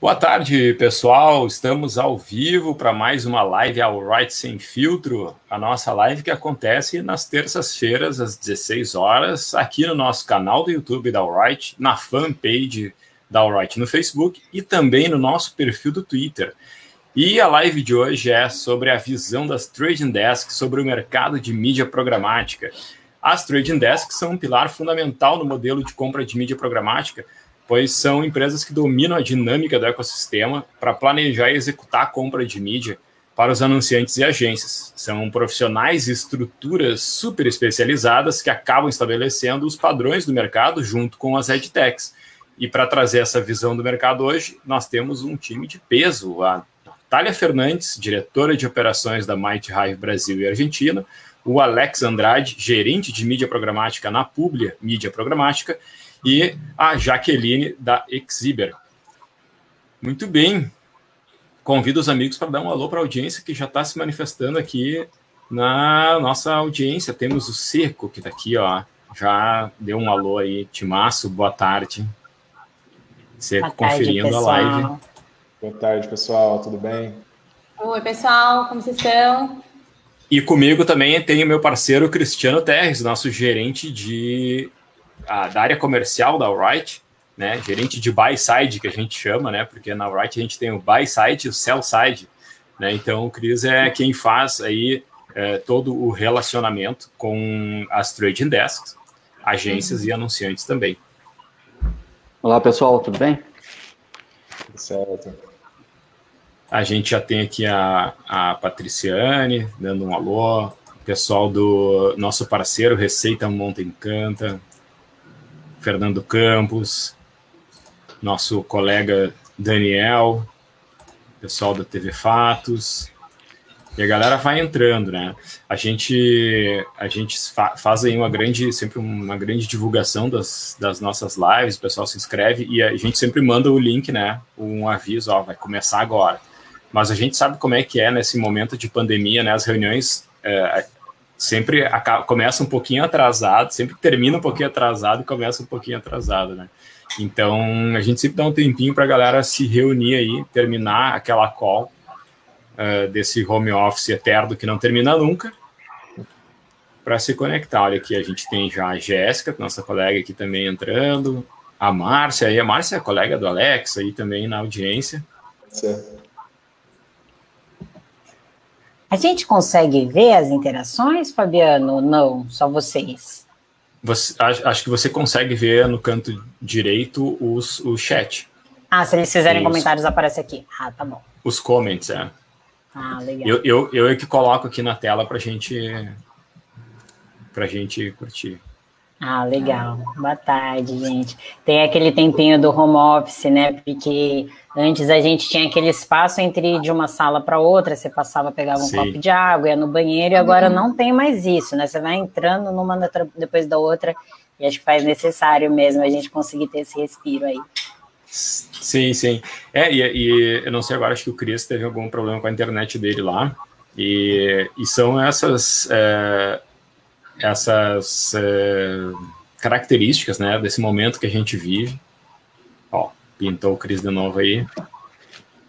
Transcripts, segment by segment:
Boa tarde, pessoal. Estamos ao vivo para mais uma live ao Right Sem Filtro. A nossa live que acontece nas terças-feiras, às 16 horas, aqui no nosso canal do YouTube da Alright, na fanpage da Alright no Facebook e também no nosso perfil do Twitter. E a live de hoje é sobre a visão das trading desks sobre o mercado de mídia programática. As trading desks são um pilar fundamental no modelo de compra de mídia programática pois são empresas que dominam a dinâmica do ecossistema para planejar e executar a compra de mídia para os anunciantes e agências. São profissionais e estruturas super especializadas que acabam estabelecendo os padrões do mercado junto com as edtechs. E para trazer essa visão do mercado hoje, nós temos um time de peso. A Natália Fernandes, diretora de operações da Might Hive Brasil e Argentina, o Alex Andrade, gerente de mídia programática na Publia Mídia Programática, e a Jaqueline da Exiber. Muito bem. Convido os amigos para dar um alô para a audiência que já está se manifestando aqui na nossa audiência. Temos o Seco, que está aqui, ó. Já deu um alô aí, Timaço, boa tarde. Seco boa tarde, conferindo pessoal. a live. Boa tarde, pessoal, tudo bem? Oi, pessoal, como vocês estão? E comigo também tem o meu parceiro Cristiano Terres, nosso gerente de a, da área comercial da Alright, né, gerente de buy side que a gente chama, né, porque na Alright a gente tem o buy side e o sell side, né, então o Cris é quem faz aí é, todo o relacionamento com as trading desks, agências uhum. e anunciantes também. Olá pessoal, tudo bem? Tudo certo. A gente já tem aqui a, a Patriciane dando um alô, o pessoal do nosso parceiro Receita Monta Encanta, Fernando Campos, nosso colega Daniel, pessoal da TV Fatos. E a galera vai entrando, né? A gente, a gente fa faz aí uma grande, sempre uma grande divulgação das, das nossas lives, o pessoal se inscreve e a gente sempre manda o link, né? Um aviso, ó, vai começar agora. Mas a gente sabe como é que é nesse momento de pandemia, né? As reuniões, é, sempre acaba, começa um pouquinho atrasado, sempre termina um pouquinho atrasado e começa um pouquinho atrasado, né? Então a gente sempre dá um tempinho para a galera se reunir aí, terminar aquela call uh, desse home office eterno que não termina nunca, para se conectar. Olha aqui, a gente tem já a Jéssica, nossa colega aqui também entrando, a Márcia, aí a Márcia é colega do Alex aí também na audiência. Certo. A gente consegue ver as interações, Fabiano? Não, só vocês. Você, acho que você consegue ver no canto direito os, o chat. Ah, se eles fizerem os, comentários, aparece aqui. Ah, tá bom. Os comments, é. Ah, legal. Eu, eu, eu é que coloco aqui na tela para gente, a gente curtir. Ah, legal. Boa tarde, gente. Tem aquele tempinho do home office, né? Porque antes a gente tinha aquele espaço entre de uma sala para outra, você passava, pegava um Sim. copo de água, ia no banheiro, e agora uhum. não tem mais isso, né? Você vai entrando numa depois da outra, e acho que faz necessário mesmo a gente conseguir ter esse respiro aí. Sim, sim. É, e, e eu não sei agora, acho que o Cris teve algum problema com a internet dele lá. E, e são essas. É, essas é, características né, desse momento que a gente vive. Pintou o Cris de novo aí.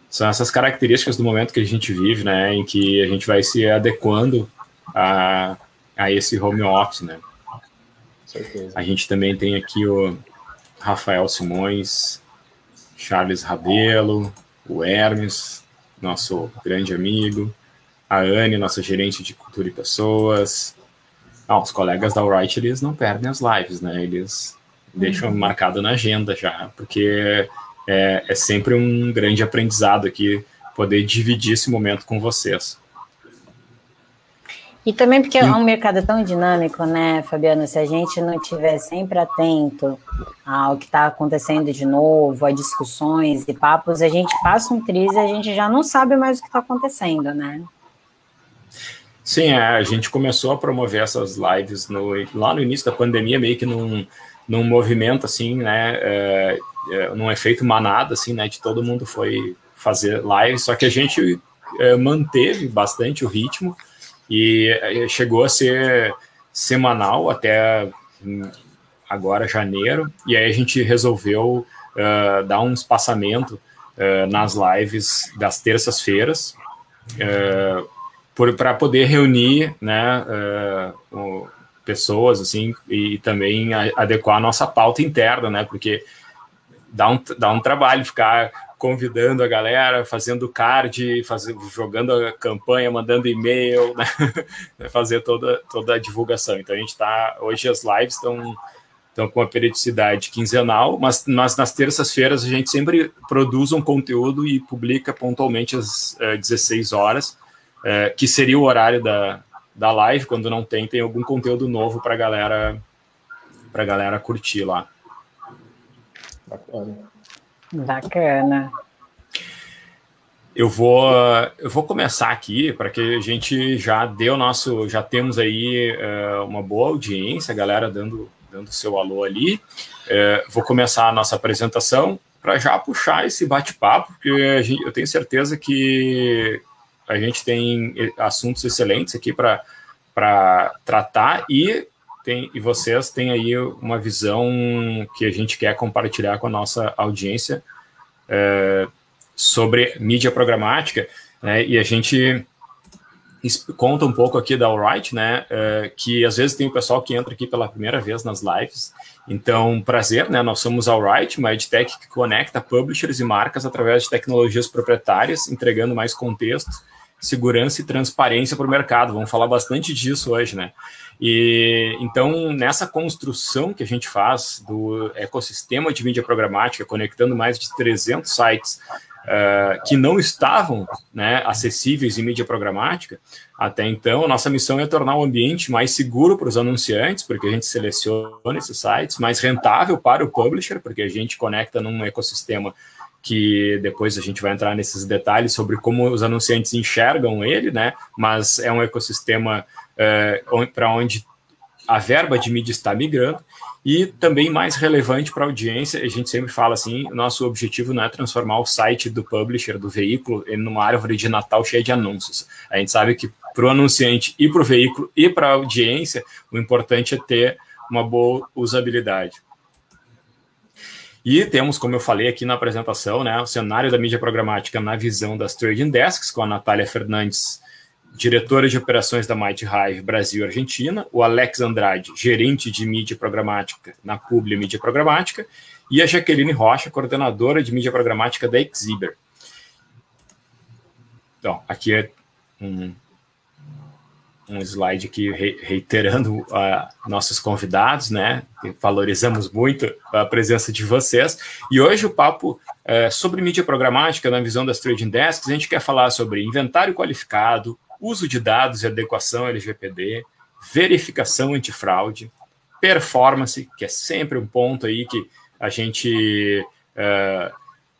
São essas características do momento que a gente vive, né, em que a gente vai se adequando a, a esse home office, né. Certeza. A gente também tem aqui o Rafael Simões, Charles Rabelo, o Hermes, nosso grande amigo, a Anne, nossa gerente de cultura e pessoas, ah, os colegas da Wright, eles não perdem as lives, né? Eles uhum. marcado na agenda já, porque é, é sempre um grande aprendizado aqui poder dividir esse momento com vocês. E também porque é um mercado tão dinâmico, né, Fabiano? Se a gente não estiver sempre atento ao que está acontecendo de novo, a discussões e papos, a gente passa um triz e a gente já não sabe mais o que está acontecendo, né? Sim, é, a gente começou a promover essas lives no, lá no início da pandemia, meio que num, num movimento assim, né? É, é, num efeito manada, assim, né? De todo mundo foi fazer lives, só que a gente é, manteve bastante o ritmo e é, chegou a ser semanal até hum, agora janeiro, e aí a gente resolveu uh, dar um espaçamento uh, nas lives das terças-feiras uh, para poder reunir né, pessoas assim e também adequar a nossa pauta interna, né? Porque dá um, dá um trabalho ficar convidando a galera, fazendo card, fazer, jogando a campanha, mandando e-mail, né? fazer toda, toda a divulgação. Então a gente está. Hoje as lives estão estão com uma periodicidade quinzenal, mas nós, nas terças-feiras a gente sempre produz um conteúdo e publica pontualmente às é, 16 horas, é, que seria o horário da, da live, quando não tem, tem algum conteúdo novo para galera para galera curtir lá. Bacana. Bacana. Eu vou, eu vou começar aqui para que a gente já deu nosso, já temos aí uh, uma boa audiência, a galera dando, dando seu alô ali. Uh, vou começar a nossa apresentação para já puxar esse bate-papo, porque gente, eu tenho certeza que a gente tem assuntos excelentes aqui para tratar e tem, e vocês têm aí uma visão que a gente quer compartilhar com a nossa audiência é, sobre mídia programática, né, e a gente conta um pouco aqui da Alright, né, é, que às vezes tem o pessoal que entra aqui pela primeira vez nas lives, então, prazer, né, nós somos Alright, uma edtech que conecta publishers e marcas através de tecnologias proprietárias, entregando mais contexto, segurança e transparência para o mercado, vamos falar bastante disso hoje, né, e então, nessa construção que a gente faz do ecossistema de mídia programática, conectando mais de 300 sites uh, que não estavam né, acessíveis em mídia programática, até então, nossa missão é tornar o ambiente mais seguro para os anunciantes, porque a gente seleciona esses sites, mais rentável para o publisher, porque a gente conecta num ecossistema que depois a gente vai entrar nesses detalhes sobre como os anunciantes enxergam ele, né? Mas é um ecossistema é, para onde a verba de mídia está migrando e também mais relevante para a audiência, a gente sempre fala assim, nosso objetivo não é transformar o site do publisher, do veículo, em uma árvore de Natal cheia de anúncios. A gente sabe que para o anunciante e para o veículo e para a audiência, o importante é ter uma boa usabilidade. E temos, como eu falei aqui na apresentação, né, o cenário da mídia programática na visão das trading desks, com a Natália Fernandes diretora de operações da Might Hive Brasil Argentina, o Alex Andrade, gerente de mídia programática na Publi Mídia Programática, e a Jaqueline Rocha, coordenadora de mídia programática da Exhiber. Então, aqui é um, um slide aqui reiterando uh, nossos convidados, né? Valorizamos muito a presença de vocês. E hoje o papo é sobre mídia programática na visão das trading desks. A gente quer falar sobre inventário qualificado, uso de dados e adequação LGPD, verificação antifraude, performance, que é sempre um ponto aí que a gente uh,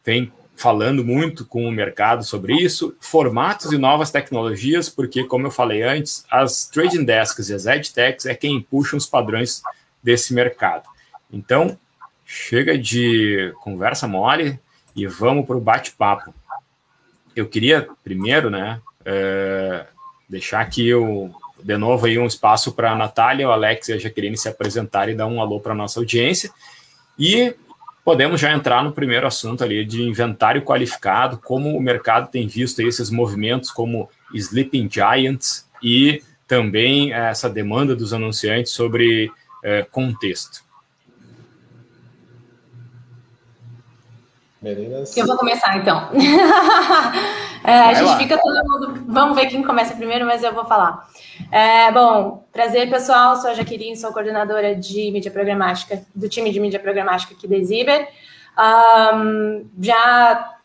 vem falando muito com o mercado sobre isso, formatos e novas tecnologias, porque, como eu falei antes, as trading desks e as edtechs é quem puxam os padrões desse mercado. Então, chega de conversa mole e vamos para o bate-papo. Eu queria primeiro, né, é, deixar aqui o, de novo aí um espaço para a Natália, o Alex e a Jaqueline se apresentarem e dar um alô para a nossa audiência. E podemos já entrar no primeiro assunto ali de inventário qualificado, como o mercado tem visto esses movimentos como Sleeping Giants e também essa demanda dos anunciantes sobre é, contexto. Meninas. Eu vou começar então. é, a gente lá. fica todo mundo. Vamos ver quem começa primeiro, mas eu vou falar. É, bom, prazer pessoal. Sou a Jaqueline, sou coordenadora de mídia programática do time de mídia programática aqui da Ziber. Um, já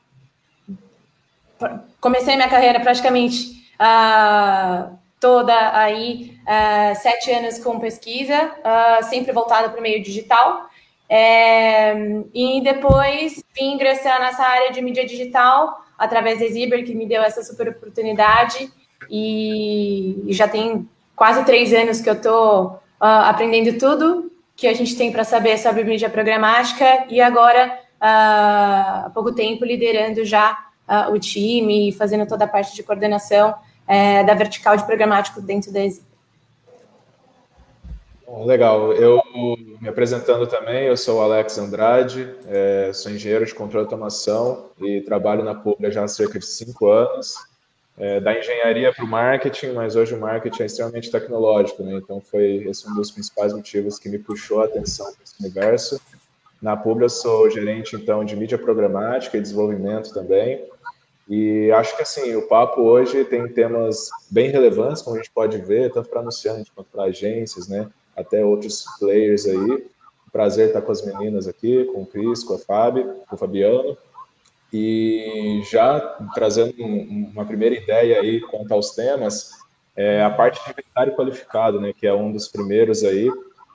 comecei minha carreira praticamente uh, toda aí uh, sete anos com pesquisa, uh, sempre voltada para o meio digital. É, e depois vim ingressar nessa área de mídia digital através da Ziber, que me deu essa super oportunidade. E, e já tem quase três anos que eu estou uh, aprendendo tudo que a gente tem para saber sobre mídia programática e agora, há pouco tempo, liderando já o time e fazendo toda a parte de coordenação é, da vertical de programático dentro da Exip. Legal, eu me apresentando também, eu sou o Alex Andrade, é, sou engenheiro de controle de automação e trabalho na Publi já há cerca de cinco anos, é, da engenharia para o marketing, mas hoje o marketing é extremamente tecnológico, né? então foi esse um dos principais motivos que me puxou a atenção para esse universo. Na Publi eu sou gerente então de mídia programática e desenvolvimento também, e acho que assim, o papo hoje tem temas bem relevantes, como a gente pode ver, tanto para anunciantes quanto para agências, né? Até outros players aí. Prazer estar com as meninas aqui, com o Cris, com a Fábio, com o Fabiano. E já trazendo uma primeira ideia aí quanto aos temas, é a parte de inventário qualificado, né? Que é um dos primeiros aí.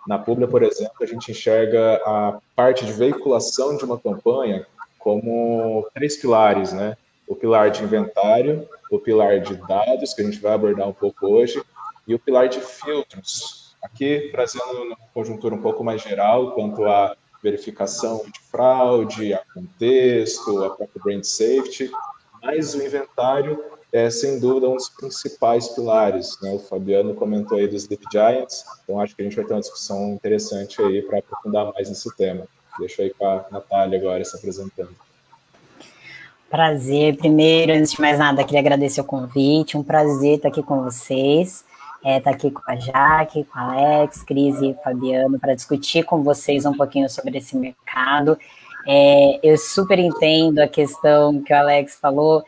Na Publi, por exemplo, a gente enxerga a parte de veiculação de uma campanha como três pilares, né? o pilar de inventário, o pilar de dados, que a gente vai abordar um pouco hoje, e o pilar de filtros. Aqui, trazendo uma conjuntura um pouco mais geral, quanto à verificação de fraude, a contexto, a própria brand safety, mas o inventário é, sem dúvida, um dos principais pilares. Né? O Fabiano comentou aí dos Sleep Giants, então acho que a gente vai ter uma discussão interessante aí para aprofundar mais nesse tema. Deixa aí com a Natália agora se apresentando. Prazer. Primeiro, antes de mais nada, queria agradecer o convite. Um prazer estar aqui com vocês. É, estar aqui com a Jaque, com a Alex, Cris e Fabiano para discutir com vocês um pouquinho sobre esse mercado. É, eu super entendo a questão que o Alex falou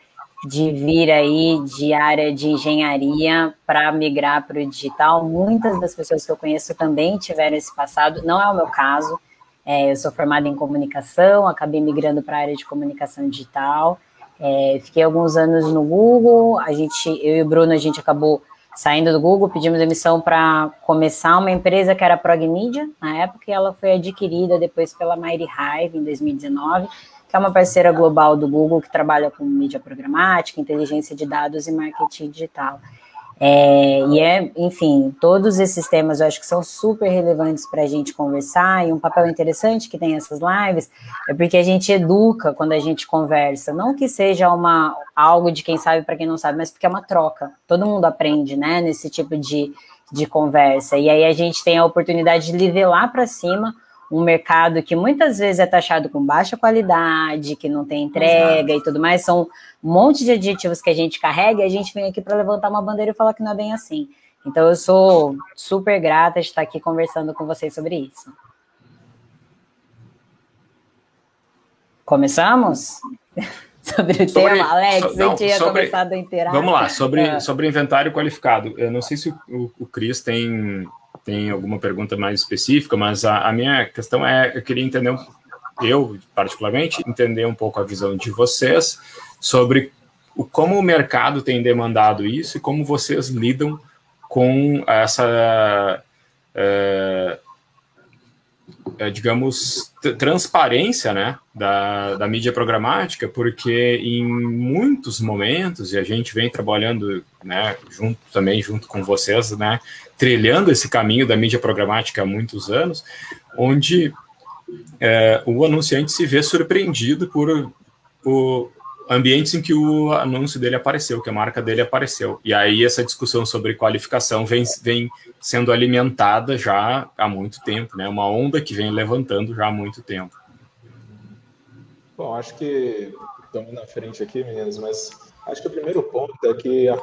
de vir aí de área de engenharia para migrar para o digital. Muitas das pessoas que eu conheço também tiveram esse passado, não é o meu caso. É, eu sou formada em comunicação, acabei migrando para a área de comunicação digital. É, fiquei alguns anos no Google. A gente, eu e o Bruno, a gente acabou saindo do Google, pedimos emissão para começar uma empresa que era a Progmedia, na época, e ela foi adquirida depois pela Mighty Hive em 2019, que é uma parceira global do Google que trabalha com mídia programática, inteligência de dados e marketing digital. É, e é, enfim, todos esses temas eu acho que são super relevantes para a gente conversar, e um papel interessante que tem essas lives é porque a gente educa quando a gente conversa, não que seja uma algo de quem sabe para quem não sabe, mas porque é uma troca. Todo mundo aprende, né, nesse tipo de, de conversa. E aí a gente tem a oportunidade de nivelar para cima um mercado que muitas vezes é taxado com baixa qualidade, que não tem entrega Exato. e tudo mais, são um monte de adjetivos que a gente carrega e a gente vem aqui para levantar uma bandeira e falar que não é bem assim. Então eu sou super grata de estar aqui conversando com vocês sobre isso. Começamos? sobre o sobre, tema, Alex, não, você tinha sobre, começado a inteirar. Vamos lá, sobre, é. sobre inventário qualificado. Eu não sei se o, o Cris tem tem alguma pergunta mais específica, mas a, a minha questão é, eu queria entender, eu particularmente, entender um pouco a visão de vocês sobre o, como o mercado tem demandado isso e como vocês lidam com essa, é, é, digamos, transparência né, da, da mídia programática, porque em muitos momentos, e a gente vem trabalhando né, junto também junto com vocês, né, trilhando esse caminho da mídia programática há muitos anos, onde é, o anunciante se vê surpreendido por, ambientes em que o anúncio dele apareceu, que a marca dele apareceu. E aí essa discussão sobre qualificação vem, vem sendo alimentada já há muito tempo, né? Uma onda que vem levantando já há muito tempo. Bom, acho que estamos na frente aqui, meninas, mas Acho que o primeiro ponto é que a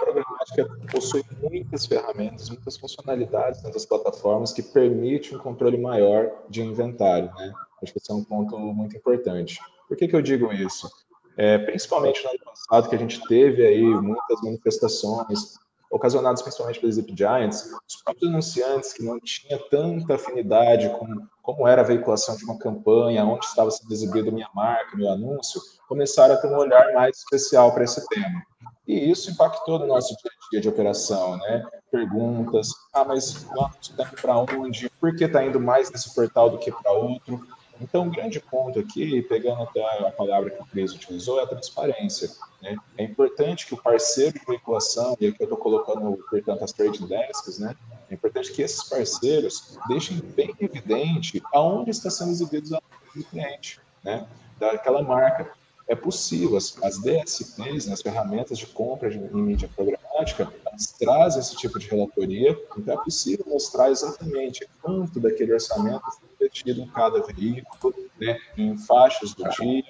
programática possui muitas ferramentas, muitas funcionalidades dentro plataformas que permite um controle maior de inventário, né? Acho que esse é um ponto muito importante. Por que, que eu digo isso? É, principalmente no ano passado, que a gente teve aí muitas manifestações, ocasionadas principalmente pelos Zip Giants, os próprios anunciantes que não tinham tanta afinidade com como era a veiculação de uma campanha, onde estava sendo exibido minha marca, meu anúncio, começaram a ter um olhar mais especial para esse tema. E isso impactou no nosso dia a dia de operação, né? perguntas. Ah, mas quanto está indo para onde? Por que está indo mais nesse portal do que para outro? Então, um grande ponto aqui, pegando até a palavra que o Cris utilizou, é a transparência. Né? É importante que o parceiro de veiculação, e aqui eu estou colocando, portanto, as trade desks, né? é importante que esses parceiros deixem bem evidente aonde está sendo exibido o cliente, né? daquela marca é possível. As, as DSPs, né, as ferramentas de compra de, em mídia programática, elas trazem esse tipo de relatoria, então é possível mostrar exatamente quanto daquele orçamento foi investido em cada veículo, né, em faixas do dia,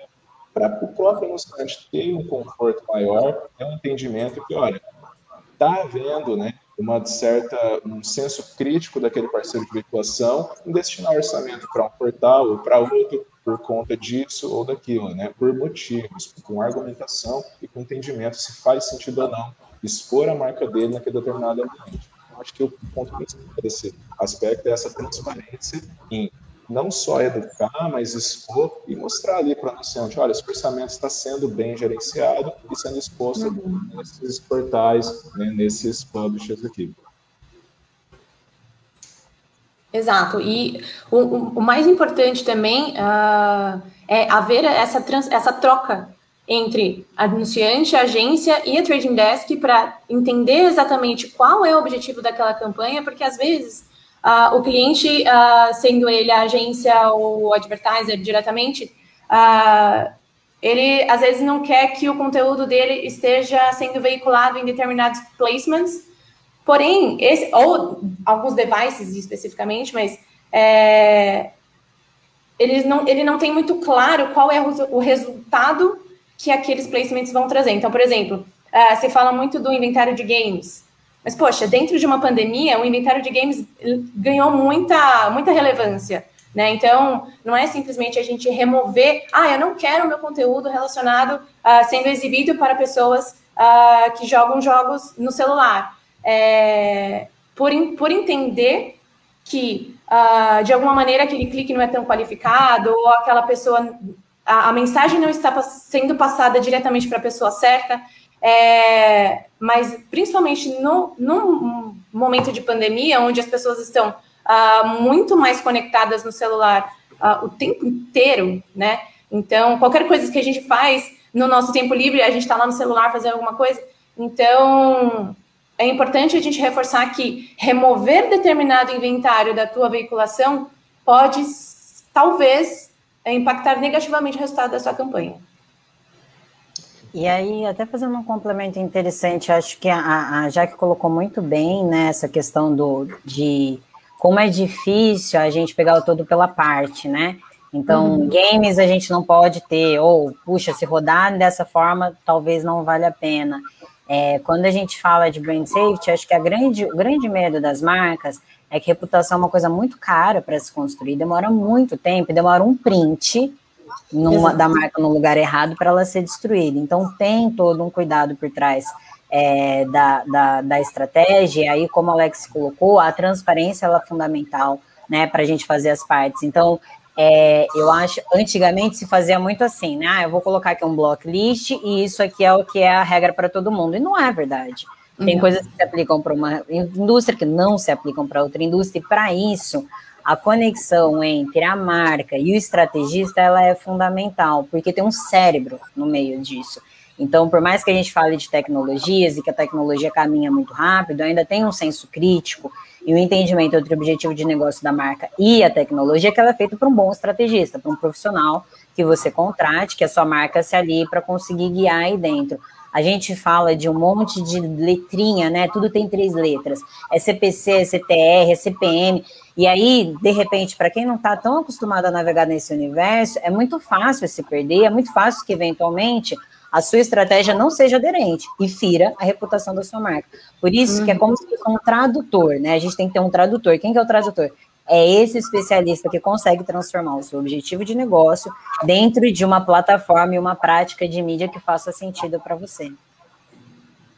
para o próprio anunciante ter um conforto maior, ter um entendimento que, olha, está havendo né, uma certa, um senso crítico daquele parceiro de veiculação em destinar orçamento para um portal ou para outro, por conta disso ou daquilo, né? Por motivos, com argumentação e com entendimento se faz sentido ou não expor a marca dele naquele determinado ambiente. Eu acho que o ponto principal desse aspecto é essa transparência em não só educar, mas expor e mostrar ali para o anunciante, olha, esse orçamento está sendo bem gerenciado e sendo exposto uhum. nesses portais, né, nesses publishers aqui. Exato. E o, o, mais importante também uh, é haver essa, trans, essa troca entre anunciante, agência e a trading desk para entender exatamente qual é o objetivo daquela campanha, porque às vezes uh, o cliente, uh, sendo ele a agência ou o advertiser diretamente, ele às vezes não quer que o conteúdo dele esteja sendo veiculado em determinados placements Porém, esse, ou alguns devices especificamente, mas é, eles não, ele não tem muito claro qual é o, o, resultado que aqueles placements vão trazer. Então, por exemplo, uh, você fala muito do inventário de games. Mas, poxa, dentro de uma pandemia, o inventário de games ganhou muita, muita relevância. Né? Então, não é simplesmente a gente remover, ah, eu não quero meu conteúdo relacionado uh, sendo exibido para pessoas uh, que jogam jogos no celular é, por, por entender que, uh, de alguma maneira, aquele clique não é tão qualificado, ou aquela pessoa, a, a mensagem não está sendo passada diretamente para a pessoa certa, é, mas principalmente no, no momento de pandemia, onde as pessoas estão uh, muito mais conectadas no celular uh, o tempo inteiro, né? Então, qualquer coisa que a gente faz no nosso tempo livre, a gente está lá no celular fazendo alguma coisa. Então, é importante a gente reforçar que remover determinado inventário da tua veiculação pode, talvez, impactar negativamente o resultado da sua campanha. E aí, até fazendo um complemento interessante, acho que a, a Jaque colocou muito bem né, essa questão do, de como é difícil a gente pegar o todo pela parte, né? Então, uhum. games a gente não pode ter, ou, puxa, se rodar dessa forma, talvez não valha a pena. É, quando a gente fala de brand safety, acho que a grande, o grande medo das marcas é que reputação é uma coisa muito cara para se construir, demora muito tempo, demora um print numa, da marca no lugar errado para ela ser destruída. Então, tem todo um cuidado por trás é, da, da, da, estratégia, e aí, como o Alex colocou, a transparência ela é fundamental né, para a gente fazer as partes. Então, é, eu acho, antigamente se fazia muito assim, né? Ah, eu vou colocar aqui um block list e isso aqui é o que é a regra para todo mundo. E não é verdade. Tem uhum. coisas que se aplicam para uma indústria que não se aplicam para outra indústria, e para isso, a conexão entre a marca e o estrategista ela é fundamental, porque tem um cérebro no meio disso. Então, por mais que a gente fale de tecnologias e que a tecnologia caminha muito rápido, ainda tem um senso crítico e o entendimento entre o objetivo de negócio da marca e a tecnologia que ela é feita para um bom estrategista, para um profissional que você contrate, que a sua marca se alie para conseguir guiar aí dentro. A gente fala de um monte de letrinha, né? Tudo tem três letras. É CPC, é CTR, é CPM. E aí, de repente, para quem não está tão acostumado a navegar nesse universo, é muito fácil se perder, é muito fácil que eventualmente a sua estratégia não seja aderente e fira a reputação da sua marca. Por isso uhum. que é como se fosse um tradutor, né? A gente tem que ter um tradutor. Quem que é o tradutor? É esse especialista que consegue transformar o seu objetivo de negócio dentro de uma plataforma e uma prática de mídia que faça sentido para você.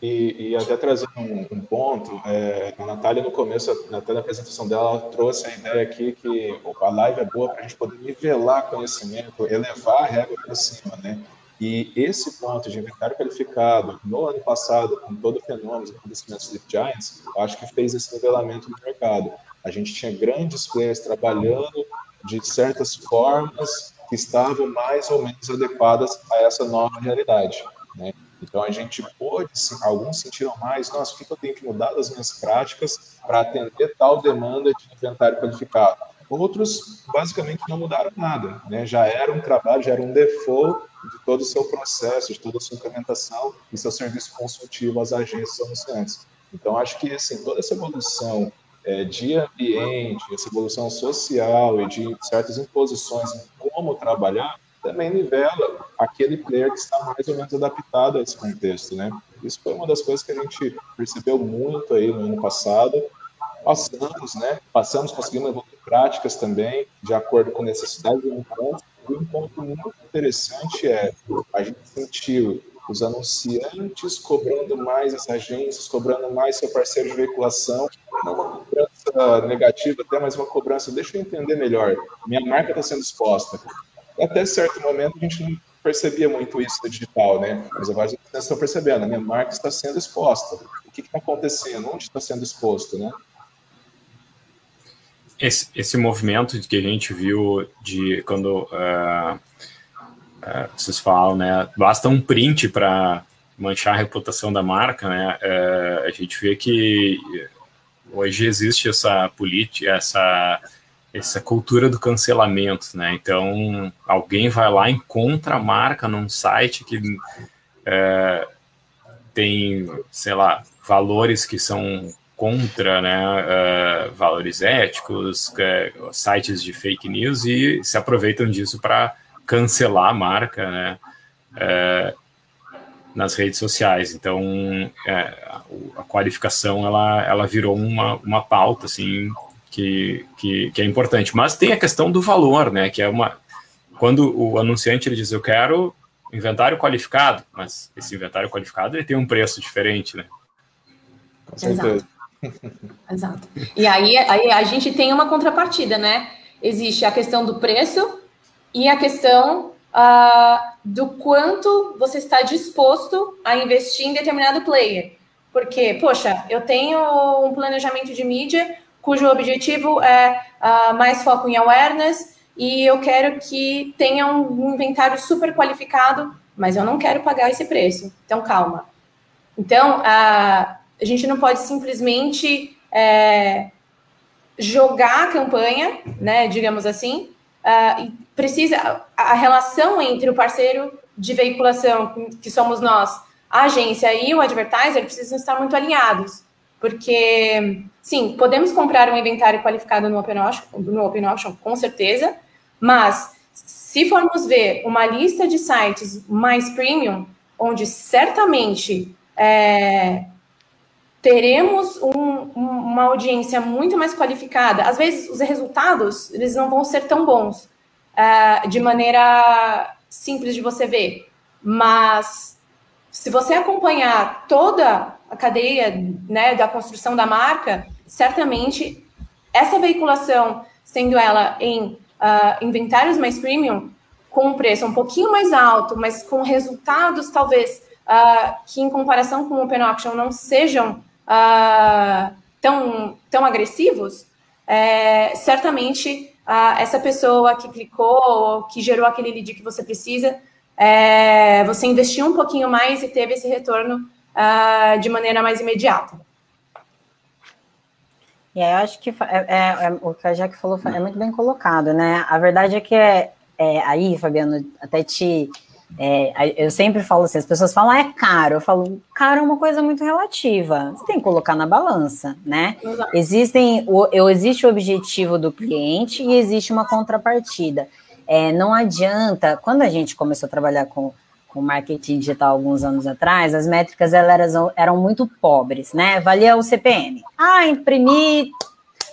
E, e, até trazendo um, um ponto, é, a Natália, no começo, até na apresentação dela, ela trouxe a ideia aqui que a live é boa para a gente poder nivelar conhecimento, elevar a régua para cima, né? E esse ponto de inventário qualificado, no ano passado, com todo o fenômeno dos Sleep Giants, acho que fez esse nivelamento do mercado. A gente tinha grandes players trabalhando de certas formas que estavam mais ou menos adequadas a essa nova realidade. Né? Então a gente pôde, alguns sentiram mais, nossa, o que eu tenho que mudar das minhas práticas para atender tal demanda de inventário qualificado? Outros, basicamente, não mudaram nada, né? já era um trabalho, já era um default de todo o seu processo, de toda a sua implementação e seu serviço consultivo às agências anunciantes. Então, acho que assim, toda essa evolução é, de ambiente, essa evolução social e de certas imposições em como trabalhar, também nivela aquele player que está mais ou menos adaptado a esse contexto, né? Isso foi uma das coisas que a gente percebeu muito aí no ano passado. Passamos, né? Passamos, conseguimos evoluir práticas também, de acordo com necessidade do encontro. E um ponto muito interessante é a gente sentiu os anunciantes cobrando mais as agências, cobrando mais seu parceiro de veiculação, não uma cobrança negativa até, mas uma cobrança, deixa eu entender melhor, minha marca está sendo exposta. Até certo momento a gente não percebia muito isso no digital, né? Mas agora gente está percebendo, a minha marca está sendo exposta. O que está acontecendo? Onde está sendo exposto, né? Esse, esse movimento que a gente viu de quando uh, uh, vocês falam, né? Basta um print para manchar a reputação da marca, né? Uh, a gente vê que hoje existe essa política, essa essa cultura do cancelamento, né? Então alguém vai lá encontra a marca num site que é, tem, sei lá, valores que são contra, né, uh, valores éticos, uh, sites de fake news e se aproveitam disso para cancelar a marca, né, uh, nas redes sociais. Então, a qualificação ela, ela virou uma, uma pauta assim que, que, que, é importante. Mas tem a questão do valor, né? Que é uma quando o anunciante ele diz eu quero inventário qualificado, mas esse inventário qualificado ele tem um preço diferente, né? Com certeza. Exato. Exato. E aí, aí a gente tem uma contrapartida, né? Existe a questão do preço e a questão uh, do quanto você está disposto a investir em determinado player. Porque, poxa, eu tenho um planejamento de mídia cujo objetivo é uh, mais foco em awareness e eu quero que tenha um inventário super qualificado, mas eu não quero pagar esse preço. Então, calma. Então, uh, a gente não pode simplesmente é, jogar a campanha, né, digamos assim, uh, precisa a relação entre o parceiro de veiculação, que somos nós, a agência e o advertiser, precisam estar muito alinhados. Porque, sim, podemos comprar um inventário qualificado no Open Auction, no Open Auction com certeza, mas se formos ver uma lista de sites mais premium, onde certamente é, teremos um, uma audiência muito mais qualificada, às vezes os resultados eles não vão ser tão bons é, de maneira simples de você ver, mas se você acompanhar toda a cadeia né, da construção da marca, certamente essa veiculação, sendo ela em uh, inventários mais premium, com um preço um pouquinho mais alto, mas com resultados talvez uh, que em comparação com o Open Auction não sejam uh, tão, tão agressivos, é, certamente essa pessoa que clicou, que gerou aquele lead que você precisa, é, você investiu um pouquinho mais e teve esse retorno uh, de maneira mais imediata. E aí eu acho que é, é, é, o que a Jaque falou é muito bem colocado, né? A verdade é que é, é aí, Fabiano, até te. É, eu sempre falo assim, as pessoas falam, ah, é caro. Eu falo, caro é uma coisa muito relativa. Você tem que colocar na balança, né? Exato. Existem, o, existe o objetivo do cliente e existe uma contrapartida. É, não adianta, quando a gente começou a trabalhar com, com marketing digital alguns anos atrás, as métricas elas eram, eram muito pobres, né? Valia o CPM. Ah, imprimir,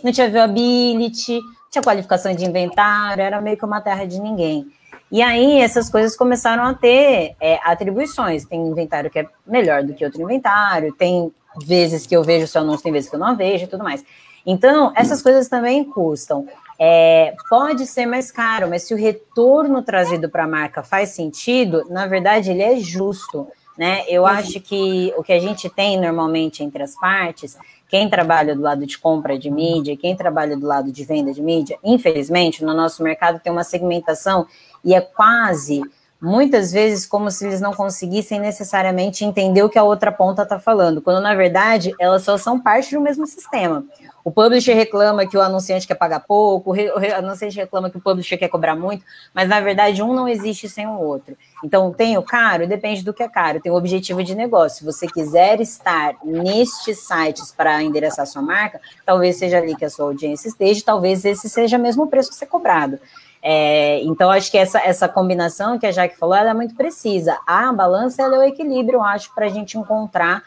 não tinha viewability, tinha qualificação de inventário, era meio que uma terra de ninguém. E aí essas coisas começaram a ter é, atribuições. Tem inventário que é melhor do que outro inventário, tem vezes que eu vejo o seu anúncio, tem vezes que eu não vejo e tudo mais. Então, essas coisas também custam. É, pode ser mais caro, mas se o retorno trazido para a marca faz sentido, na verdade ele é justo. Né? Eu acho que o que a gente tem normalmente entre as partes, quem trabalha do lado de compra de mídia, quem trabalha do lado de venda de mídia, infelizmente, no nosso mercado tem uma segmentação e é quase muitas vezes como se eles não conseguissem necessariamente entender o que a outra ponta está falando, quando na verdade elas só são parte do mesmo sistema. O publisher reclama que o anunciante quer pagar pouco, o anunciante reclama que o publisher quer cobrar muito, mas na verdade um não existe sem o outro. Então, tem o caro? Depende do que é caro. Tem o objetivo de negócio. Se você quiser estar nestes sites para endereçar sua marca, talvez seja ali que a sua audiência esteja, talvez esse seja mesmo o preço que ser cobrado. É, então, acho que essa, essa combinação que a Jaque falou, ela é muito precisa. A balança é o equilíbrio, acho, para a gente encontrar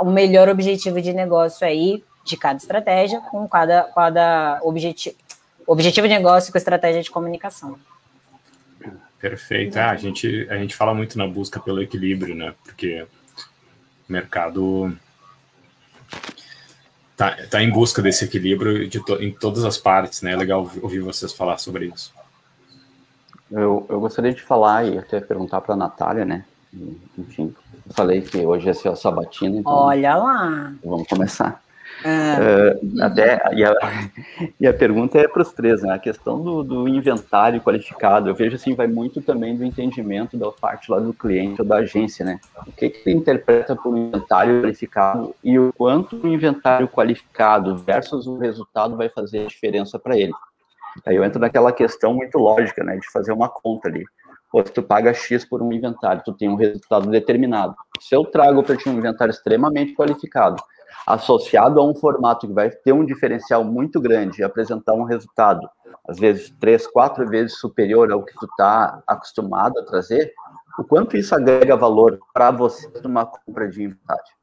o melhor objetivo de negócio aí de cada estratégia com cada, cada objetivo, objetivo de negócio com estratégia de comunicação. Perfeito. Ah, a, gente, a gente fala muito na busca pelo equilíbrio, né? Porque o mercado tá, tá em busca desse equilíbrio de to, em todas as partes, né? É legal ouvir vocês falar sobre isso. Eu, eu gostaria de falar e até perguntar para a Natália, né? Enfim, falei que hoje é seu sabatina, então. Olha lá! Vamos começar. Uh, até, e, a, e a pergunta é para os três, né? A questão do, do, inventário qualificado, eu vejo assim, vai muito também do entendimento da parte lá do cliente ou da agência, né? O que, que ele interpreta por inventário qualificado e o quanto o inventário qualificado versus o resultado vai fazer diferença para ele. Aí eu entro naquela questão muito lógica, né? De fazer uma conta ali. Pô, se tu paga X por um inventário, tu tem um resultado determinado. Se eu trago para ti um inventário extremamente qualificado, associado a um formato que vai ter um diferencial muito grande e apresentar um resultado, às vezes, três, quatro vezes superior ao que tu está acostumado a trazer, o quanto isso agrega valor para você numa compra de inventário?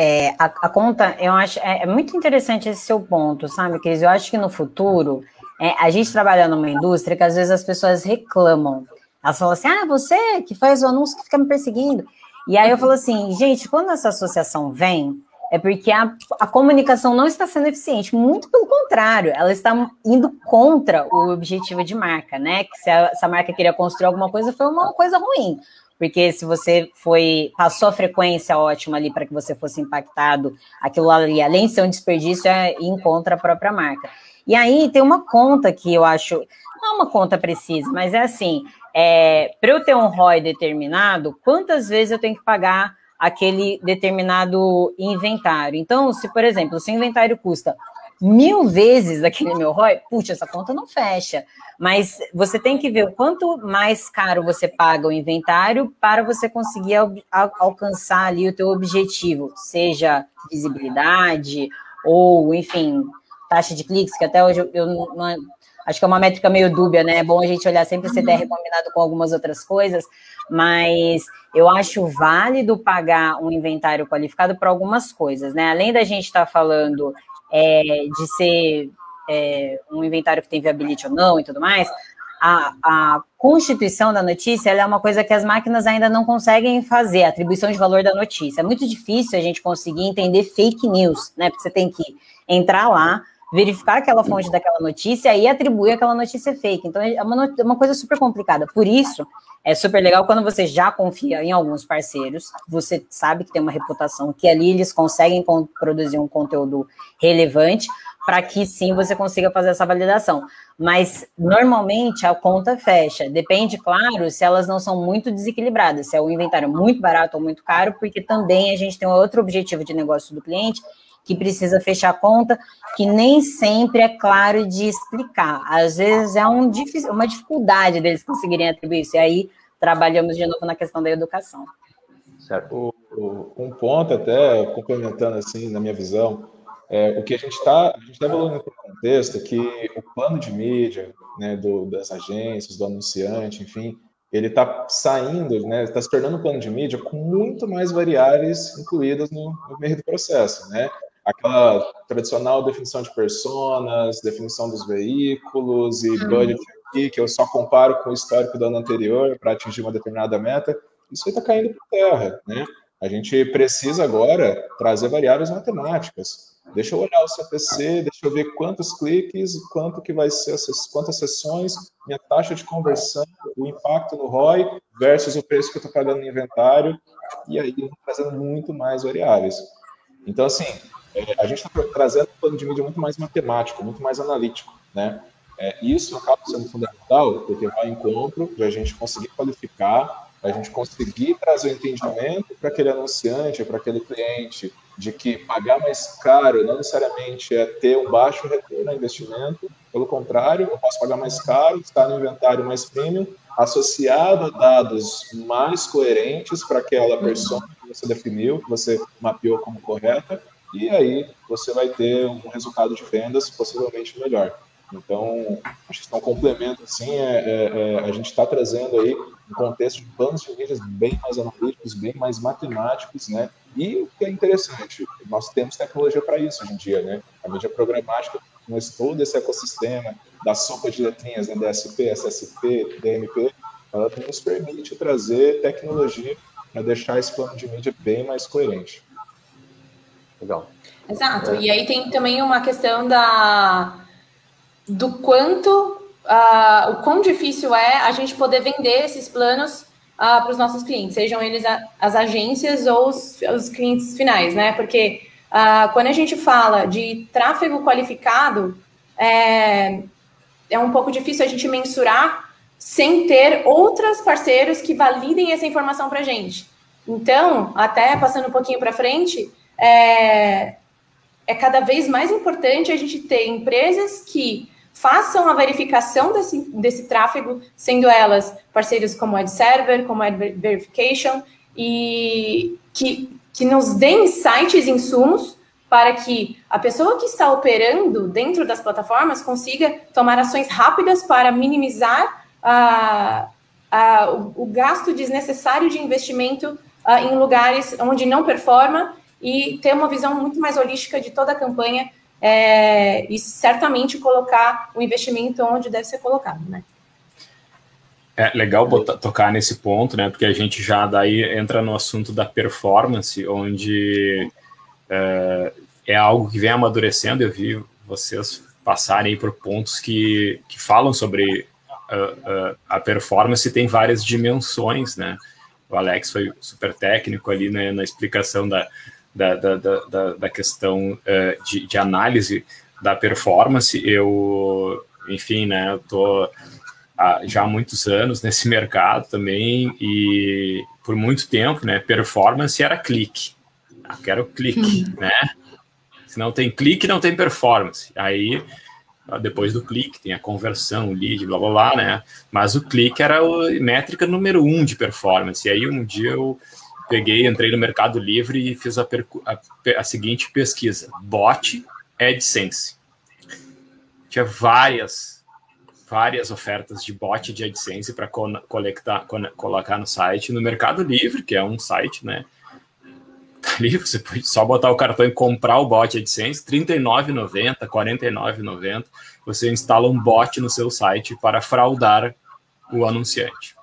É, a, a, conta, eu acho, é, é, muito interessante esse seu ponto, sabe, Cris? Eu acho que no futuro, é, a gente trabalha numa indústria que às vezes as pessoas reclamam. Elas falam assim, ah, você que faz o anúncio que fica me perseguindo. E aí eu falo assim, gente, quando essa associação vem, é porque a, a comunicação não está sendo eficiente, muito pelo contrário, ela está indo contra o objetivo de marca, né? Que se a, se a marca queria construir alguma coisa, foi uma coisa ruim. Porque se você foi passou a frequência ótima ali para que você fosse impactado, aquilo ali, além de ser um desperdício, é ir contra a própria marca. E aí tem uma conta que eu acho, não é uma conta precisa, mas é assim, é, para eu ter um ROI determinado, quantas vezes eu tenho que pagar aquele determinado inventário? Então, se, por exemplo, se o inventário custa mil vezes aquele meu ROI, puxa, essa conta não fecha. Mas você tem que ver o quanto mais caro você paga o inventário para você conseguir al al alcançar ali o teu objetivo, seja visibilidade ou, enfim, taxa de cliques, que até hoje eu, eu não, acho que é uma métrica meio dúbia, né? É bom a gente olhar sempre o CTR uhum. combinado com algumas outras coisas, mas eu acho válido pagar um inventário qualificado para algumas coisas, né? Além da gente estar tá falando é, de ser é, um inventário que tem viability ou não e tudo mais, a, a, constituição da notícia é uma coisa que as máquinas ainda não conseguem fazer, a atribuição de valor da notícia. É muito difícil a gente conseguir entender fake news, né? Porque você tem que entrar lá, verificar aquela fonte daquela notícia e atribuir aquela notícia fake. Então é uma, é uma coisa super complicada. Por isso, é super legal quando você já confia em alguns parceiros, você sabe que tem uma reputação, que ali eles conseguem produzir um conteúdo relevante, para que sim você consiga fazer essa validação. Mas normalmente a conta fecha. Depende, claro, se elas não são muito desequilibradas, se é o inventário muito barato ou muito caro, porque também a gente tem outro objetivo de negócio do cliente, que precisa fechar conta, que nem sempre é claro de explicar. Às vezes é um, uma dificuldade deles conseguirem atribuir isso. E aí trabalhamos de novo na questão da educação. Certo. Um ponto até complementando assim na minha visão, é, o que a gente está a gente está evoluindo para o contexto é que o plano de mídia, né, do, das agências, do anunciante, enfim, ele está saindo, né, está se tornando um plano de mídia com muito mais variáveis incluídas no, no meio do processo, né? Aquela tradicional definição de personas, definição dos veículos e uhum. budget aqui, que eu só comparo com o histórico do ano anterior para atingir uma determinada meta, isso aí está caindo por terra, né? A gente precisa agora trazer variáveis matemáticas. Deixa eu olhar o CPC, deixa eu ver quantos cliques, quanto que vai ser, quantas sessões, minha taxa de conversão, o impacto no ROI versus o preço que eu estou pagando no inventário, e aí trazendo muito mais variáveis. Então, assim, é, a gente está trazendo um plano de mídia muito mais matemático, muito mais analítico, né? É, isso acaba sendo fundamental, porque vai em encontro de a gente conseguir qualificar, a gente conseguir trazer o entendimento para aquele anunciante, para aquele cliente, de que pagar mais caro não necessariamente é ter um baixo retorno ao investimento, pelo contrário, eu posso pagar mais caro, estar no inventário mais premium, associado a dados mais coerentes para aquela persona você definiu, que você mapeou como correta, e aí você vai ter um resultado de vendas possivelmente melhor. Então, acho que é um complemento, assim, é, é, é a gente está trazendo aí um contexto de planos de mídias bem mais analíticos, bem mais matemáticos, né? E o que é interessante, nós temos tecnologia para isso hoje em dia, né? A mídia programática, nós todo esse ecossistema da sopa de letrinhas, né? DSP, SSP, DMP, ela nos permite trazer tecnologia para deixar esse plano de mídia bem mais coerente. Legal. Exato. E aí tem também uma questão da do quanto uh, o quão difícil é a gente poder vender esses planos uh, para os nossos clientes, sejam eles a, as agências ou os, os, clientes finais, né? Porque uh, quando a gente fala de tráfego qualificado, é, é um pouco difícil a gente mensurar sem ter outros parceiros que validem essa informação para a gente. Então, até passando um pouquinho para frente, é, é cada vez mais importante a gente ter empresas que façam a verificação desse, desse tráfego, sendo elas parceiros como Ad Server, como Ad Verification, e que, que nos deem sites insumos para que a pessoa que está operando dentro das plataformas consiga tomar ações rápidas para minimizar o, gasto desnecessário de investimento a, em lugares onde não performa e ter uma visão muito mais holística de toda a campanha é, e certamente colocar o investimento onde deve ser colocado, né? É legal botar, tocar nesse ponto, né? Porque a gente já daí entra no assunto da performance, onde é, é algo que vem amadurecendo. Eu vi vocês passarem por pontos que, que falam sobre uh, uh, a performance tem várias dimensões, né? O Alex foi super técnico ali né, na explicação da, da, da, da, da questão uh, de, de, análise da performance. Eu, enfim, né, eu tô há, já há muitos anos nesse mercado também e por muito tempo, né, performance era clique. Eu quero clique, né? Se não tem clique, não tem performance. Aí depois do clique, tem a conversão, o lead, blá blá blá, né? Mas o clique era a métrica número um de performance. E aí um dia eu peguei, entrei no Mercado Livre e fiz a, a, a seguinte pesquisa: bot AdSense. Tinha várias, várias ofertas de bot de AdSense para colectar, colocar no site. No Mercado Livre, que é um site, né? Ali você pode só botar o cartão e comprar o bot AdSense, R$ 39,90, R$ 49,90. Você instala um bot no seu site para fraudar o anunciante.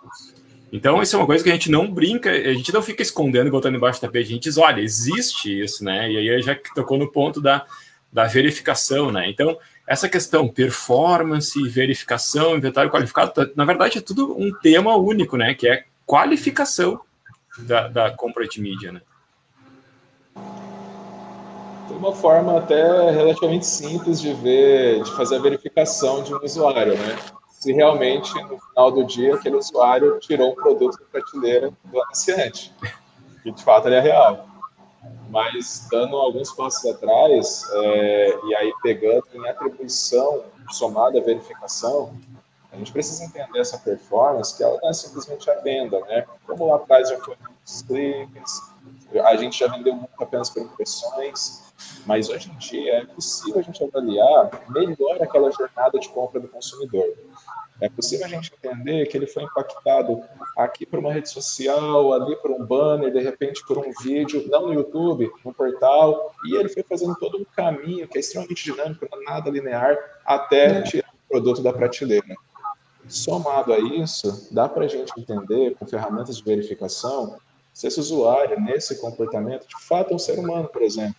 Então, isso é uma coisa que a gente não brinca, a gente não fica escondendo e botando embaixo do tapete, a gente diz, olha, existe isso, né? E aí já tocou no ponto da, da verificação, né? Então, essa questão performance, verificação, inventário qualificado, tá, na verdade é tudo um tema único, né? Que é qualificação da, da compra de mídia, né? Uma forma até relativamente simples de ver, de fazer a verificação de um usuário, né? se realmente, no final do dia, aquele usuário tirou um produto da prateleira do anunciante. Que, de fato, ele é real. Mas, dando alguns passos atrás, é, e aí pegando em atribuição somada à verificação, a gente precisa entender essa performance, que ela não é simplesmente a venda, né? Como lá atrás já foi muitos cliques, a gente já vendeu muito apenas por impressões, mas hoje em dia é possível a gente avaliar melhor aquela jornada de compra do consumidor. É possível a gente entender que ele foi impactado aqui por uma rede social, ali por um banner, de repente por um vídeo, não no YouTube, no portal, e ele foi fazendo todo um caminho que é extremamente dinâmico, é nada linear, até é. tirar o produto da prateleira. Somado a isso, dá para a gente entender, com ferramentas de verificação, se esse usuário, nesse comportamento, de fato é um ser humano, por exemplo.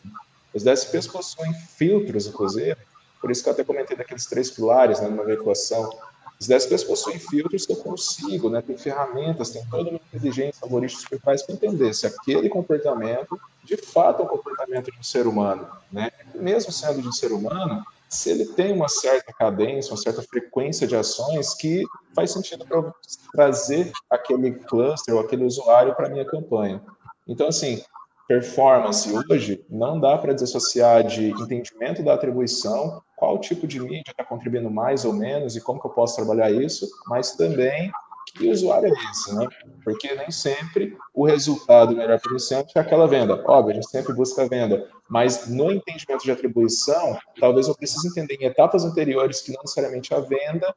Os DSPs possuem filtros, inclusive, por isso que eu até comentei daqueles três pilares né, numa veiculação. Os DSPs possuem filtros que eu consigo, né, tem ferramentas, tem toda uma inteligência, algoritmos por trás para entender se aquele comportamento de fato é um comportamento de um ser humano. Né? Mesmo sendo de um ser humano, se ele tem uma certa cadência, uma certa frequência de ações que faz sentido para trazer aquele cluster ou aquele usuário para a minha campanha. Então, assim, performance hoje não dá para desassociar de entendimento da atribuição, qual tipo de mídia está contribuindo mais ou menos e como que eu posso trabalhar isso, mas também que usuário é esse, né? Porque nem sempre o resultado melhor para o iniciante é aquela venda. Óbvio, a gente sempre busca a venda, mas no entendimento de atribuição, talvez eu precise entender em etapas anteriores que não necessariamente a venda,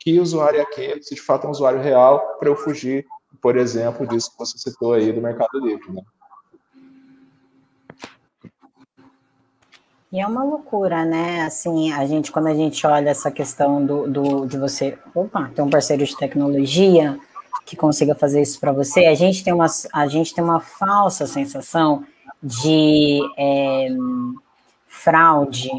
que usuário é aquele, se de fato é um usuário real, para eu fugir, por exemplo, disso que você citou aí do Mercado Livre, né? E é uma loucura, né? Assim, a gente, quando a gente olha essa questão do, do de você, opa, ter um parceiro de tecnologia que consiga fazer isso para você, a gente tem uma, a gente tem uma falsa sensação de é, fraude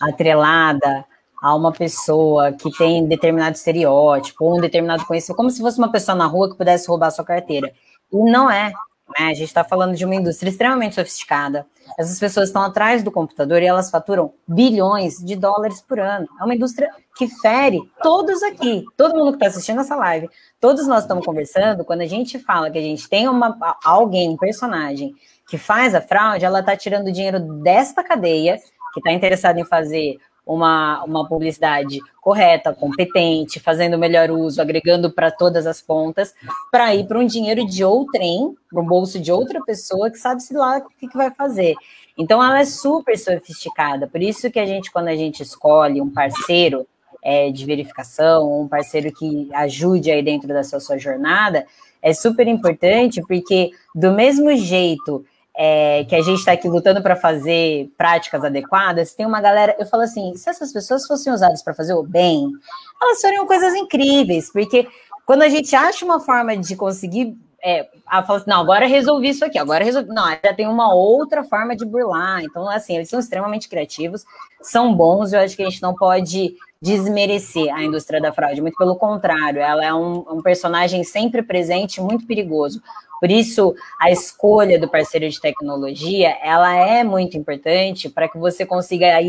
atrelada a uma pessoa que tem determinado estereótipo ou um determinado conhecimento, como se fosse uma pessoa na rua que pudesse roubar sua carteira. E não é. Né? A gente está falando de uma indústria extremamente sofisticada. Essas pessoas estão atrás do computador e elas faturam bilhões de dólares por ano. É uma indústria que fere todos aqui, todo mundo que está assistindo essa live, todos nós estamos conversando. Quando a gente fala que a gente tem uma, alguém, um personagem que faz a fraude, ela está tirando dinheiro desta cadeia que está interessada em fazer uma, uma publicidade correta, competente, fazendo melhor uso, agregando para todas as pontas, para ir para um dinheiro de outrem, para o bolso de outra pessoa que sabe se lá o que, que vai fazer. Então ela é super sofisticada. Por isso que a gente, quando a gente escolhe um parceiro é, de verificação, um parceiro que ajude aí dentro dessa sua jornada, é super importante, porque do mesmo jeito é, que a gente está aqui lutando para fazer práticas adequadas, tem uma galera. Eu falo assim: se essas pessoas fossem usadas para fazer o bem, elas fariam coisas incríveis, porque quando a gente acha uma forma de conseguir. É, fala assim, não, agora resolvi isso aqui, agora resolvi. Não, já tem uma outra forma de burlar. Então, assim, eles são extremamente criativos, são bons, eu acho que a gente não pode desmerecer a indústria da fraude, muito pelo contrário, ela é um, um personagem sempre presente, muito perigoso. Por isso, a escolha do parceiro de tecnologia, ela é muito importante para que você consiga, aí,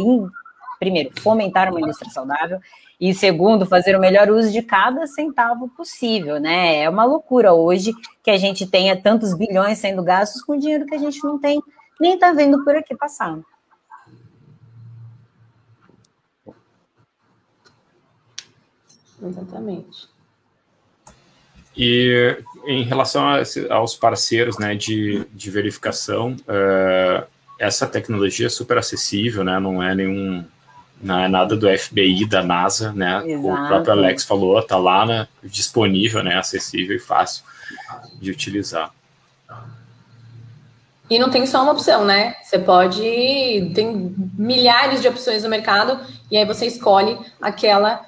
primeiro, fomentar uma indústria saudável e, segundo, fazer o melhor uso de cada centavo possível, né? É uma loucura hoje que a gente tenha tantos bilhões sendo gastos com dinheiro que a gente não tem, nem está vendo por aqui passar. Exatamente. E em relação a, aos parceiros né, de, de verificação, uh, essa tecnologia é super acessível, né? Não é nenhum. Não é nada do FBI, da NASA, né? Exato. O próprio Alex falou, tá lá né, disponível, né? Acessível e fácil de utilizar. E não tem só uma opção, né? Você pode. Tem milhares de opções no mercado, e aí você escolhe aquela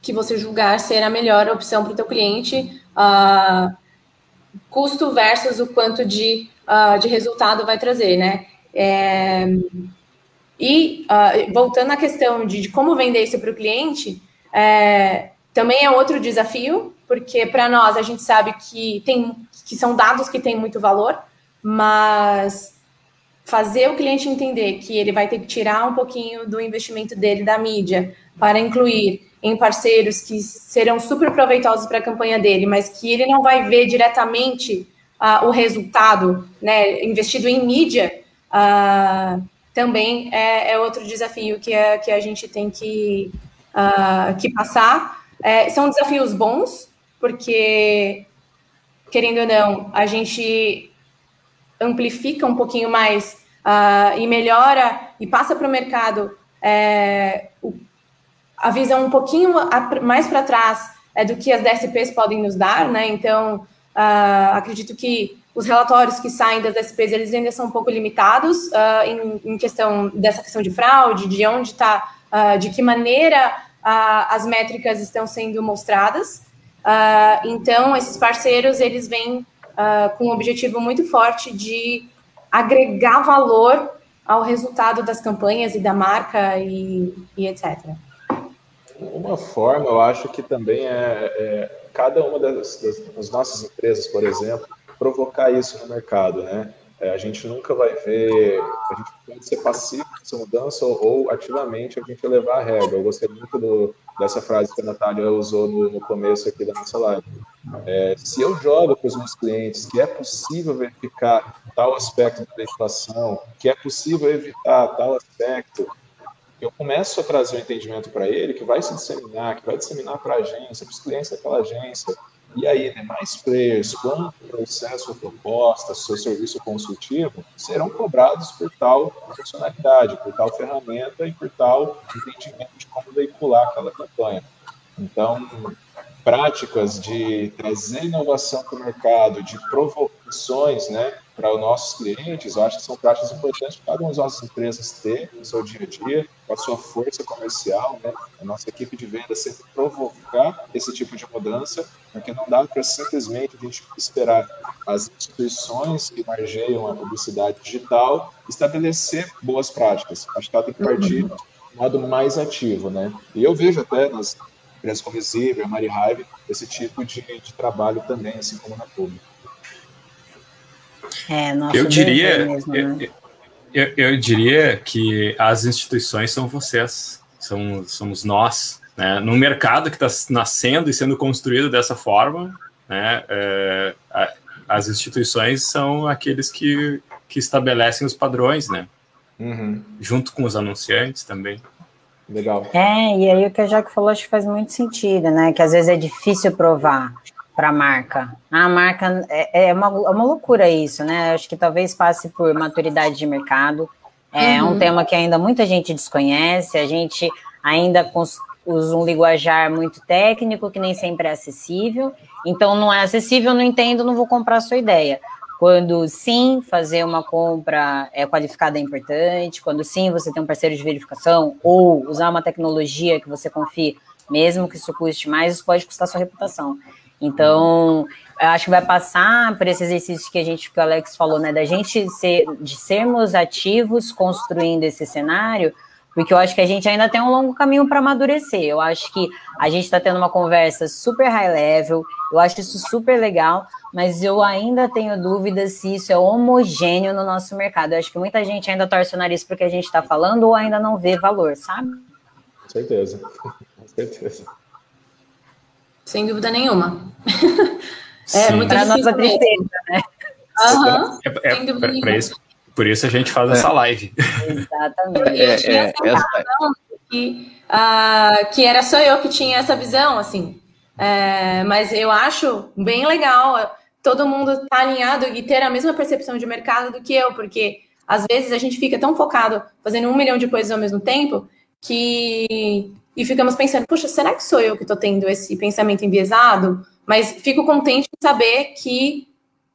que você julgar ser a melhor opção para o teu cliente, uh, custo versus o quanto de, uh, de resultado vai trazer, né? É, e uh, voltando à questão de, de como vender isso para o cliente, é, também é outro desafio, porque para nós a gente sabe que tem que são dados que têm muito valor, mas fazer o cliente entender que ele vai ter que tirar um pouquinho do investimento dele da mídia para incluir em parceiros que serão super proveitosos para a campanha dele, mas que ele não vai ver diretamente uh, o resultado né, investido em mídia, uh, também é, é, outro desafio que a, que a gente tem que, uh, que passar. É, são desafios bons, porque, querendo ou não, a gente amplifica um pouquinho mais e melhora e passa para o mercado é, o a visão um pouquinho mais para trás é, do que as DSPs podem nos dar, né? Então, uh, acredito que os relatórios que saem das DSPs, eles ainda são um pouco limitados uh, em, em, questão dessa questão de fraude, de onde está, uh, de que maneira as métricas estão sendo mostradas. então, esses parceiros, eles vêm com um objetivo muito forte de agregar valor ao resultado das campanhas e da marca e, e etc. Uma forma, eu acho que também é, é cada uma das, das, das, nossas empresas, por exemplo, provocar isso no mercado, né? É, a gente nunca vai ver, a gente pode ser passivo nessa mudança ou, ou, ativamente a gente levar a regra. Eu gostei muito do, dessa frase que a Natália usou no, no começo aqui da nossa live. É, se eu jogo para os meus clientes que é possível verificar tal aspecto da inflação, que é possível evitar tal aspecto, eu começo a trazer o um entendimento para ele que vai se disseminar, que vai disseminar para a agência, para os clientes daquela agência, e aí, né, players, quando o processo ou proposta, seu serviço consultivo, serão cobrados por tal funcionalidade, por tal ferramenta e por tal entendimento de como veicular aquela campanha. Então, práticas de trazer inovação para o mercado, de provocações né, para os nossos clientes, eu acho que são práticas importantes para cada uma das nossas empresas ter no seu dia a dia, com a sua força comercial, né, a nossa equipe de venda sempre provocar esse tipo de mudança, porque não dá para simplesmente a gente esperar as instituições que margeiam a publicidade digital estabelecer boas práticas. Acho que ela tem que partir de modo mais ativo, né? E eu vejo até nas empresas como Exhibit, a Mari Hive, esse tipo de, de, trabalho também, assim como na pública. É, eu diria, mesmo, né? eu, eu, eu, diria que as instituições são vocês, são, somos nós, né? No mercado que está nascendo e sendo construído dessa forma, né? É, a, as instituições são aqueles que, que estabelecem os padrões, né? Uhum. Junto com os anunciantes também. Legal. É, e aí o que a Jaque falou acho que faz muito sentido, né? Que às vezes é difícil provar para a marca. A marca é, é, uma, é uma loucura isso, né? Acho que talvez passe por maturidade de mercado. É uhum. um tema que ainda muita gente desconhece, a gente ainda usa um linguajar muito técnico que nem sempre é acessível. Então, não é acessível, não entendo, não vou comprar a sua ideia. Quando sim, fazer uma compra é qualificada é importante. Quando sim, você tem um parceiro de verificação ou usar uma tecnologia que você confie, mesmo que isso custe mais, isso pode custar sua reputação. Então, eu acho que vai passar por esse exercício que a gente, que o Alex falou, né, da gente ser, de sermos ativos construindo esse cenário, porque eu acho que a gente ainda tem um longo caminho para amadurecer. Eu acho que a gente está tendo uma conversa super high level, eu acho isso super legal, mas eu ainda tenho dúvidas se isso é homogêneo no nosso mercado. Eu acho que muita gente ainda torce o nariz porque a gente está falando ou ainda não vê valor, sabe? Com certeza, com certeza. Sem dúvida nenhuma. é muito para nossa tristeza, né? Uhum, é, é, para isso, por isso a gente faz é. essa live. Exatamente. É, é, é, que, uh, que era só eu que tinha essa visão, assim. É, mas eu acho bem legal todo mundo estar tá alinhado e ter a mesma percepção de mercado do que eu, porque às vezes a gente fica tão focado fazendo um milhão de coisas ao mesmo tempo que e ficamos pensando, puxa, será que sou eu que estou tendo esse pensamento enviesado? Mas fico contente em saber que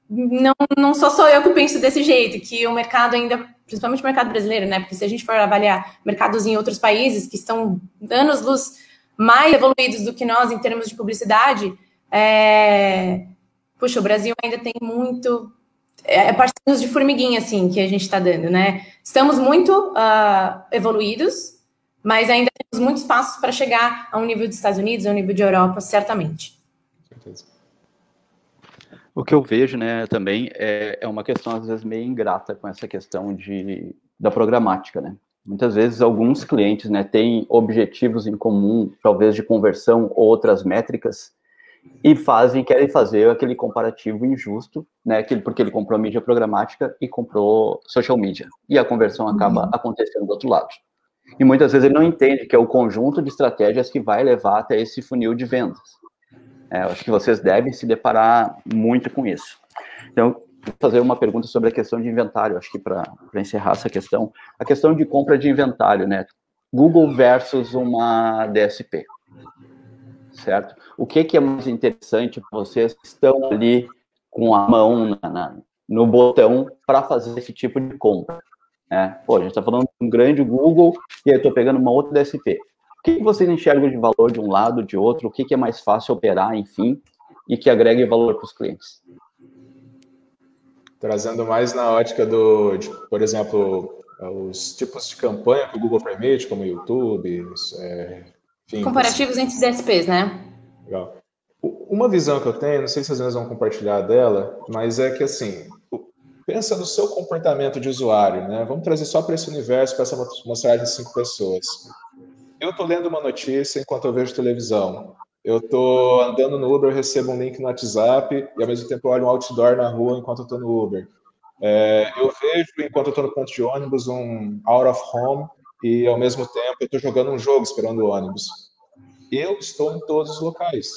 não, não sou só eu que penso desse jeito, que o mercado ainda, principalmente o mercado brasileiro, né? Porque se a gente for avaliar mercados em outros países que estão anos-luz mais evoluídos do que nós em termos de publicidade, é... puxa, o Brasil ainda tem muito. É, é passinhos de formiguinha, assim, que a gente está dando, né? Estamos muito uh, evoluídos, mas ainda temos muitos passos para chegar a um nível dos Estados Unidos, a um nível de Europa, certamente. O que eu vejo, né, também é, é uma questão às vezes meio ingrata com essa questão de da programática, né? Muitas vezes alguns clientes né, têm objetivos em comum, talvez de conversão ou outras métricas, e fazem, querem fazer aquele comparativo injusto, né, porque ele comprou mídia programática e comprou social media, e a conversão acaba uhum. acontecendo do outro lado. E muitas vezes ele não entende que é o conjunto de estratégias que vai levar até esse funil de vendas. É, acho que vocês devem se deparar muito com isso. Então, fazer uma pergunta sobre a questão de inventário, acho que para encerrar essa questão, a questão de compra de inventário, né? Google versus uma DSP, certo? O que, que é mais interessante para vocês que estão ali com a mão na, na, no botão para fazer esse tipo de compra? Né? Pô, a gente está falando de um grande Google e aí eu estou pegando uma outra DSP. O que, vocês enxergam de valor de um lado, de outro? O que, que é mais fácil operar, enfim, e que agregue valor para os clientes? Trazendo mais na ótica do, de, por exemplo, os tipos de campanha que o Google permite, como o YouTube, é, enfim, Comparativos entre DSPs, né? Legal. Uma visão que eu tenho, não sei se as vezes vão compartilhar dela, mas é que assim, pensa no seu comportamento de usuário, né? Vamos trazer só para esse universo, para essa mostragem de cinco pessoas. Eu estou lendo uma notícia enquanto eu vejo televisão. Eu estou andando no Uber, recebo um link no WhatsApp e ao mesmo tempo olho um outdoor na rua enquanto eu estou no Uber. É, eu vejo, enquanto eu estou no ponto de ônibus, um out of home e ao mesmo tempo eu estou jogando um jogo esperando o ônibus. Eu estou em todos os locais.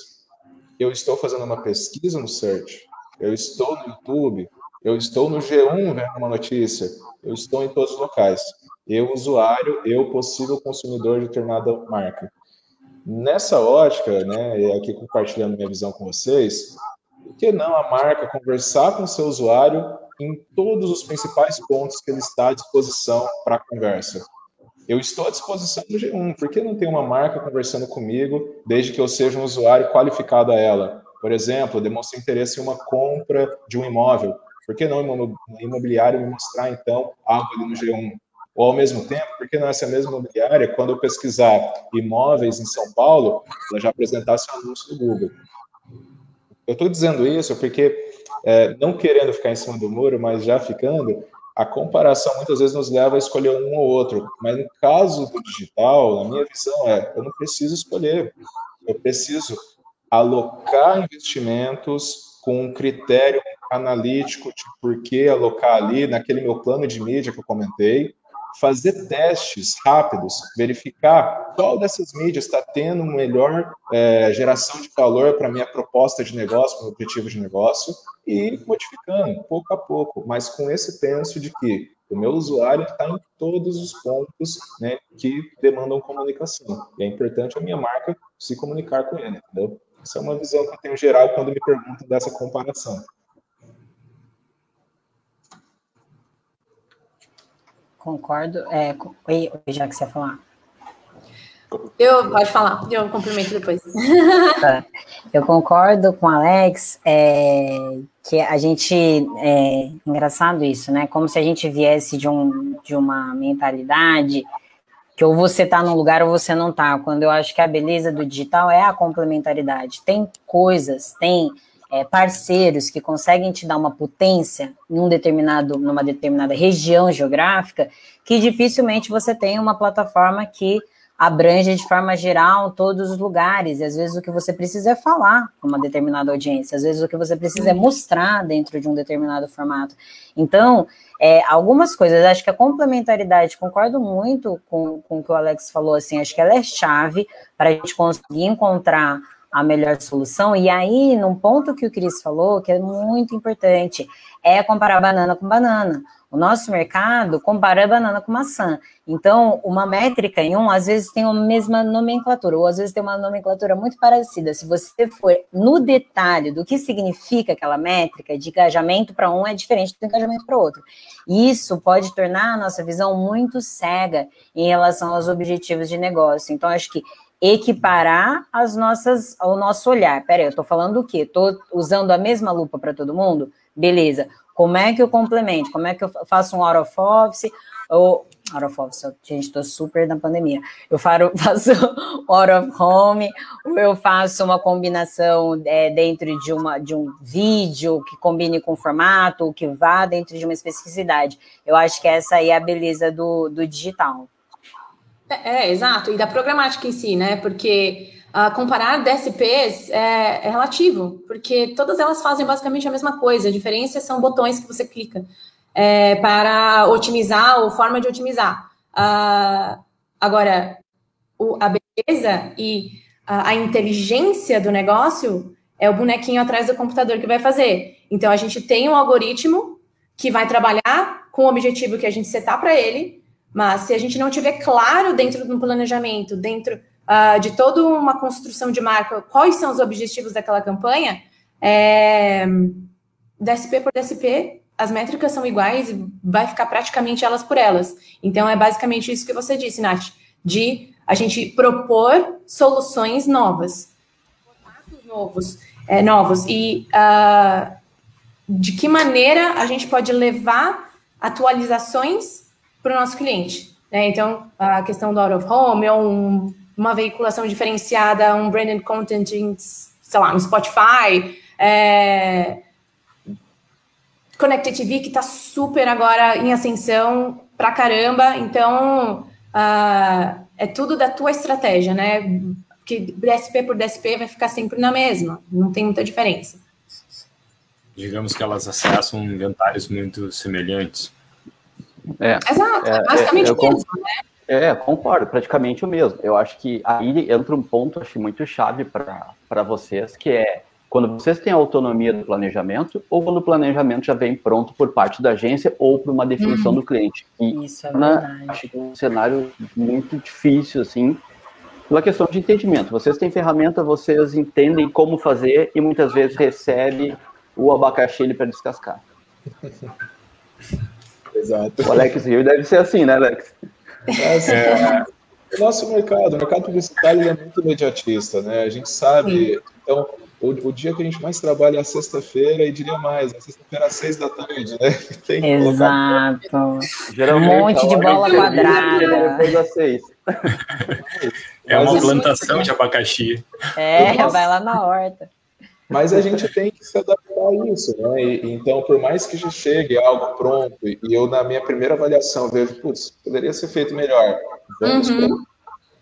Eu estou fazendo uma pesquisa no search. Eu estou no YouTube. Eu estou no G1 vendo uma notícia. Eu estou em todos os locais. Eu, usuário, eu, possível consumidor de determinada marca. Nessa ótica, né, aqui compartilhando minha visão com vocês, por que não a marca conversar com seu usuário em todos os principais pontos que ele está à disposição para conversa? Eu estou à disposição do G1. Por que não tem uma marca conversando comigo, desde que eu seja um usuário qualificado a ela? Por exemplo, demonstre interesse em uma compra de um imóvel. Por que não imobiliário me mostrar, então, algo ali no G1? Ou, ao mesmo tempo, por que não essa mesma imobiliária, quando eu pesquisar imóveis em São Paulo, ela já apresentasse um anúncio do Google? Eu estou dizendo isso porque, é, não querendo ficar em cima do muro, mas já ficando, a comparação muitas vezes nos leva a escolher um ou outro, mas no caso do digital, na minha visão é, eu não preciso escolher, eu preciso alocar investimentos com um critério analítico de por que alocar ali naquele meu plano de mídia que eu comentei, fazer testes rápidos, verificar qual dessas mídias está tendo melhor é, geração de valor para minha proposta de negócio, o objetivo de negócio, e modificando pouco a pouco, mas com esse penso de que o meu usuário está em todos os pontos né, que demandam comunicação. E é importante a minha marca se comunicar com ele, entendeu? Essa é uma visão que eu tenho geral quando me perguntam dessa comparação. Concordo. É, oi, já que você ia falar. Eu pode falar, eu cumprimento depois. Tá. Eu concordo com o Alex é, que a gente é engraçado isso, né? Como se a gente viesse de, um, de uma mentalidade que ou você tá num lugar ou você não tá. Quando eu acho que a beleza do digital é a complementaridade. Tem coisas, tem é, parceiros que conseguem te dar uma potência em um determinado, numa determinada região geográfica, que dificilmente você tem uma plataforma que abrange de forma geral todos os lugares. E às vezes o que você precisa é falar com uma determinada audiência, às vezes o que você precisa é uhum. mostrar dentro de um determinado formato. Então, é, algumas coisas, acho que a complementaridade, concordo muito com, com o que o Alex falou, assim, acho que ela é chave para a gente conseguir encontrar a melhor solução. E aí, num ponto que o Cris falou, que é muito importante, é comparar banana com banana. O nosso mercado compara banana com maçã. Então, uma métrica em um, às vezes tem a mesma nomenclatura, ou às vezes tem uma nomenclatura muito parecida. Se você for no detalhe do que significa aquela métrica, de engajamento para um é diferente do engajamento para outro. Isso pode tornar a nossa visão muito cega em relação aos objetivos de negócio. Então, acho que equiparar as nossas, ao nosso olhar. Peraí, eu estou falando o quê? Estou usando a mesma lupa para todo mundo? Beleza. Como é que eu complemento? Como é que eu faço um out of office? Ou out of office, gente, estou super na pandemia. Eu faço out of home, ou eu faço uma combinação é, dentro de, uma, de um vídeo que combine com o formato, que vá dentro de uma especificidade. Eu acho que essa aí é a beleza do, do digital. É, é, exato, e da programática em si, né? Porque uh, comparar DSPs é, é, relativo, porque todas elas fazem basicamente a mesma coisa, a diferença são botões que você clica é, para otimizar ou forma de otimizar. Uh, agora, o, a beleza e a, a inteligência do negócio é o bonequinho atrás do computador que vai fazer. Então, a gente tem um algoritmo que vai trabalhar com o objetivo que a gente setar para ele, mas se a gente não tiver claro dentro do planejamento, dentro uh, de toda uma construção de marca, quais são os objetivos daquela campanha, é, DSP por DSP, as métricas são iguais e vai ficar praticamente elas por elas. Então, é basicamente isso que você disse, Nath, de a gente propor soluções novas, formatos novos, é, novos. E uh, de que maneira a gente pode levar atualizações para o nosso cliente. Né? Então, a questão do out of home, ou um, uma veiculação diferenciada, um branded content em, sei lá, no Spotify, é, Connected TV, que está super agora em ascensão pra caramba. Então, uh, é tudo da tua estratégia, né? Que DSP por DSP vai ficar sempre na mesma, não tem muita diferença. Digamos que elas acessam inventários muito semelhantes. É, Exato, é, basicamente é, o mesmo, né? É, concordo, praticamente o mesmo. Eu acho que aí entra um ponto acho muito chave para vocês, que é quando vocês têm autonomia do planejamento ou quando o planejamento já vem pronto por parte da agência ou por uma definição uhum. do cliente. E Isso é na, acho que é um cenário muito difícil, assim, pela questão de entendimento. Vocês têm ferramenta, vocês entendem como fazer e muitas vezes recebe o abacaxi para descascar. Exato. O Alex Rio deve ser assim, né, Alex? É, assim, é. O nosso mercado, o mercado publicitário é muito imediatista, né? A gente sabe. Então, o, o, dia que a gente mais trabalha é a sexta-feira, e diria mais, a sexta-feira às seis da tarde, né? Tem que Exato. um monte de bola quadrada. Depois das seis. É uma plantação de abacaxi. É, vai lá na horta. Mas a gente tem que se adaptar a isso, né? E, então, por mais que já chegue algo pronto, e eu, na minha primeira avaliação, vejo, putz, poderia ser feito melhor. Vamos uhum.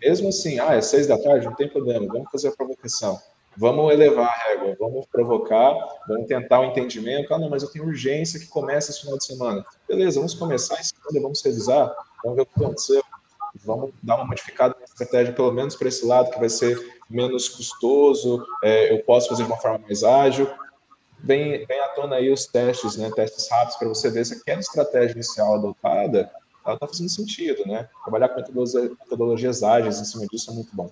Mesmo assim, ah, é seis da tarde, não tem problema, vamos fazer a provocação. Vamos elevar a régua, vamos provocar, vamos tentar o um entendimento. Ah, não, mas eu tenho urgência que começa esse final de semana. Beleza, vamos começar em segunda, vamos revisar, vamos ver o que aconteceu. Vamos dar uma modificada estratégia, pelo menos para esse lado, que vai ser menos custoso, é, eu posso fazer de uma forma mais ágil. Vem, vem à tona aí os testes, né, testes rápidos, para você ver se aquela estratégia inicial adotada ela está fazendo sentido, né? Trabalhar com metodologias ágeis em cima disso é muito bom.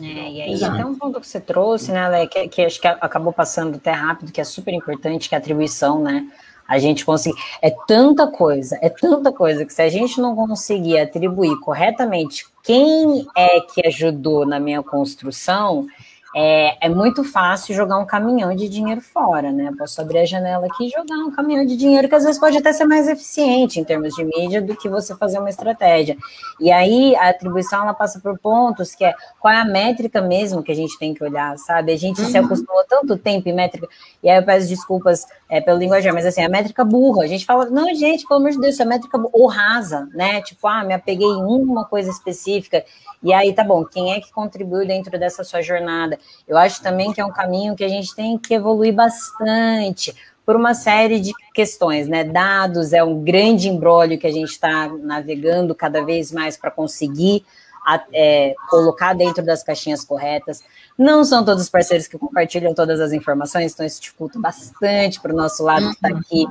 É, e aí Exato. até um ponto que você trouxe, né, Ale, que, que, acho que acabou passando até rápido, que é super importante, que é a atribuição, né? A gente conseguir. É tanta coisa, é tanta coisa que se a gente não conseguir atribuir corretamente quem é que ajudou na minha construção, é, é, muito fácil jogar um caminhão de dinheiro fora, né? Posso abrir a janela aqui e jogar um caminhão de dinheiro que às vezes pode até ser mais eficiente em termos de mídia do que você fazer uma estratégia. E aí a atribuição ela passa por pontos que é qual é a métrica mesmo que a gente tem que olhar, sabe? A gente uhum. se acostumou tanto tempo em métrica, e aí eu peço desculpas é, pelo linguajar, mas assim, a métrica burra. A gente fala, não, gente, pelo amor de Deus, isso é métrica ou rasa, né? Tipo, ah, me apeguei em uma coisa específica. E aí, tá bom, quem é que contribuiu dentro dessa sua jornada? Eu acho também que é um caminho que a gente tem que evoluir bastante por uma série de questões, né? Dados é um grande embrólio que a gente está navegando cada vez mais para conseguir é, colocar dentro das caixinhas corretas. Não são todos os parceiros que compartilham todas as informações, então isso dificulta bastante para o nosso lado que está aqui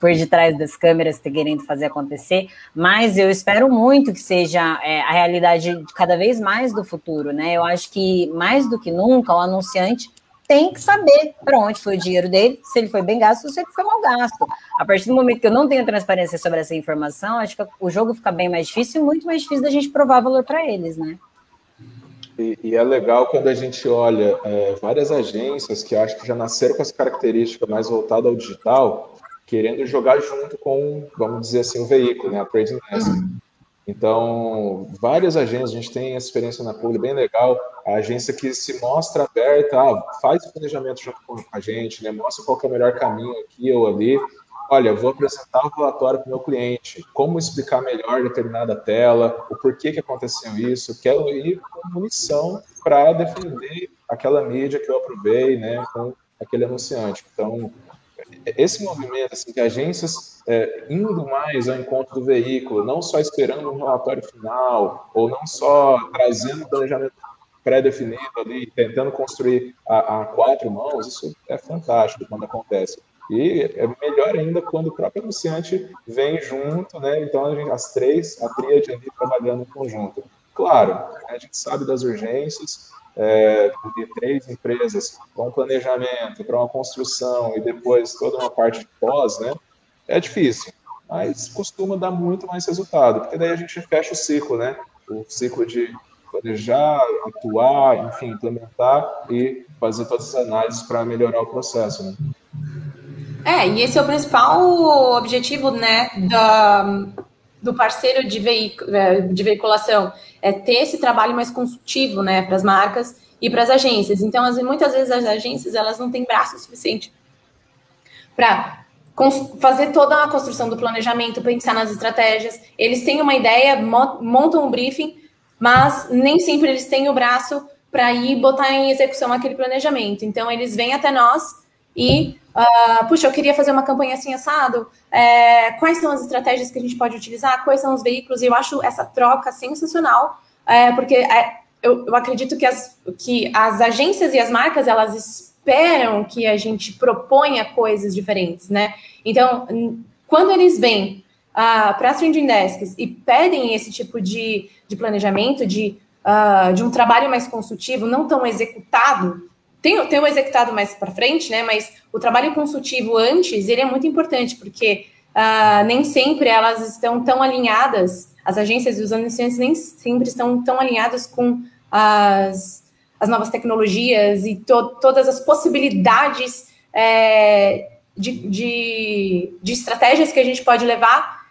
por detrás das câmeras querendo fazer acontecer, mas eu espero muito que seja é, a realidade cada vez mais do futuro, né? Eu acho que mais do que nunca o anunciante tem que saber para onde foi o dinheiro dele, se ele foi bem gasto ou se ele foi mal gasto. A partir do momento que eu não tenho transparência sobre essa informação, acho que o jogo fica bem mais difícil e muito mais difícil da gente provar valor para eles, né? E, e, é legal quando a gente olha é, várias agências que acho que já nasceram com essa característica mais voltada ao digital, querendo jogar junto com, vamos dizer assim, o veículo, né, a trading desk. Então, várias agências, a gente tem essa experiência na Publi bem legal, a agência que se mostra aberta, ah, faz o planejamento junto com a gente, né, mostra qual é o melhor caminho aqui ou ali. Olha, vou apresentar o relatório para o meu cliente, como explicar melhor determinada tela, o porquê que aconteceu isso, quero ir com munição para defender aquela mídia que eu aprovei, né, com aquele anunciante. Então, esse movimento, assim, que agências é, indo mais ao encontro do veículo, não só esperando um relatório final, ou não só trazendo planejamento pré-definido ali, tentando construir a, a, quatro mãos, isso é fantástico quando acontece. E é melhor ainda quando o próprio anunciante vem junto, né? Então, gente, as três, a tríade ali trabalhando em conjunto. Claro, a gente sabe das urgências, é, de três empresas com planejamento para uma construção e depois toda uma parte de pós, né? É difícil, mas costuma dar muito mais resultado, porque daí a gente fecha o ciclo, né? O ciclo de planejar, atuar, enfim, implementar e fazer todas as análises para melhorar o processo, né? É, e esse é o principal objetivo, né, da, do parceiro de, veic, é, de veiculação, é ter esse trabalho mais consultivo, né, para as marcas e para as agências. Então, as, muitas vezes as agências, elas não têm braço suficiente para fazer toda a construção do planejamento, pensar nas estratégias. Eles têm uma ideia, montam um briefing, mas nem sempre eles têm o braço para ir botar em execução aquele planejamento. Então, eles vêm até nós e, uh, puxa, eu queria fazer uma campanha assim assado. É, quais são as estratégias que a gente pode utilizar? Quais são os veículos? E eu acho essa troca sensacional, é, porque é, eu, eu, acredito que as, que as agências e as marcas elas esperam que a gente proponha coisas diferentes, né? Então, quando eles vêm uh, para as trending desks e pedem esse tipo de, de planejamento, de, uh, de um trabalho mais consultivo, não tão executado, tem, tem o executado mais para frente, né? Mas o trabalho consultivo antes, ele é muito importante, porque uh, nem sempre elas estão tão alinhadas, as agências e os anunciantes nem sempre estão tão alinhadas com as, as novas tecnologias e to, todas as possibilidades é, de, de, de estratégias que a gente pode levar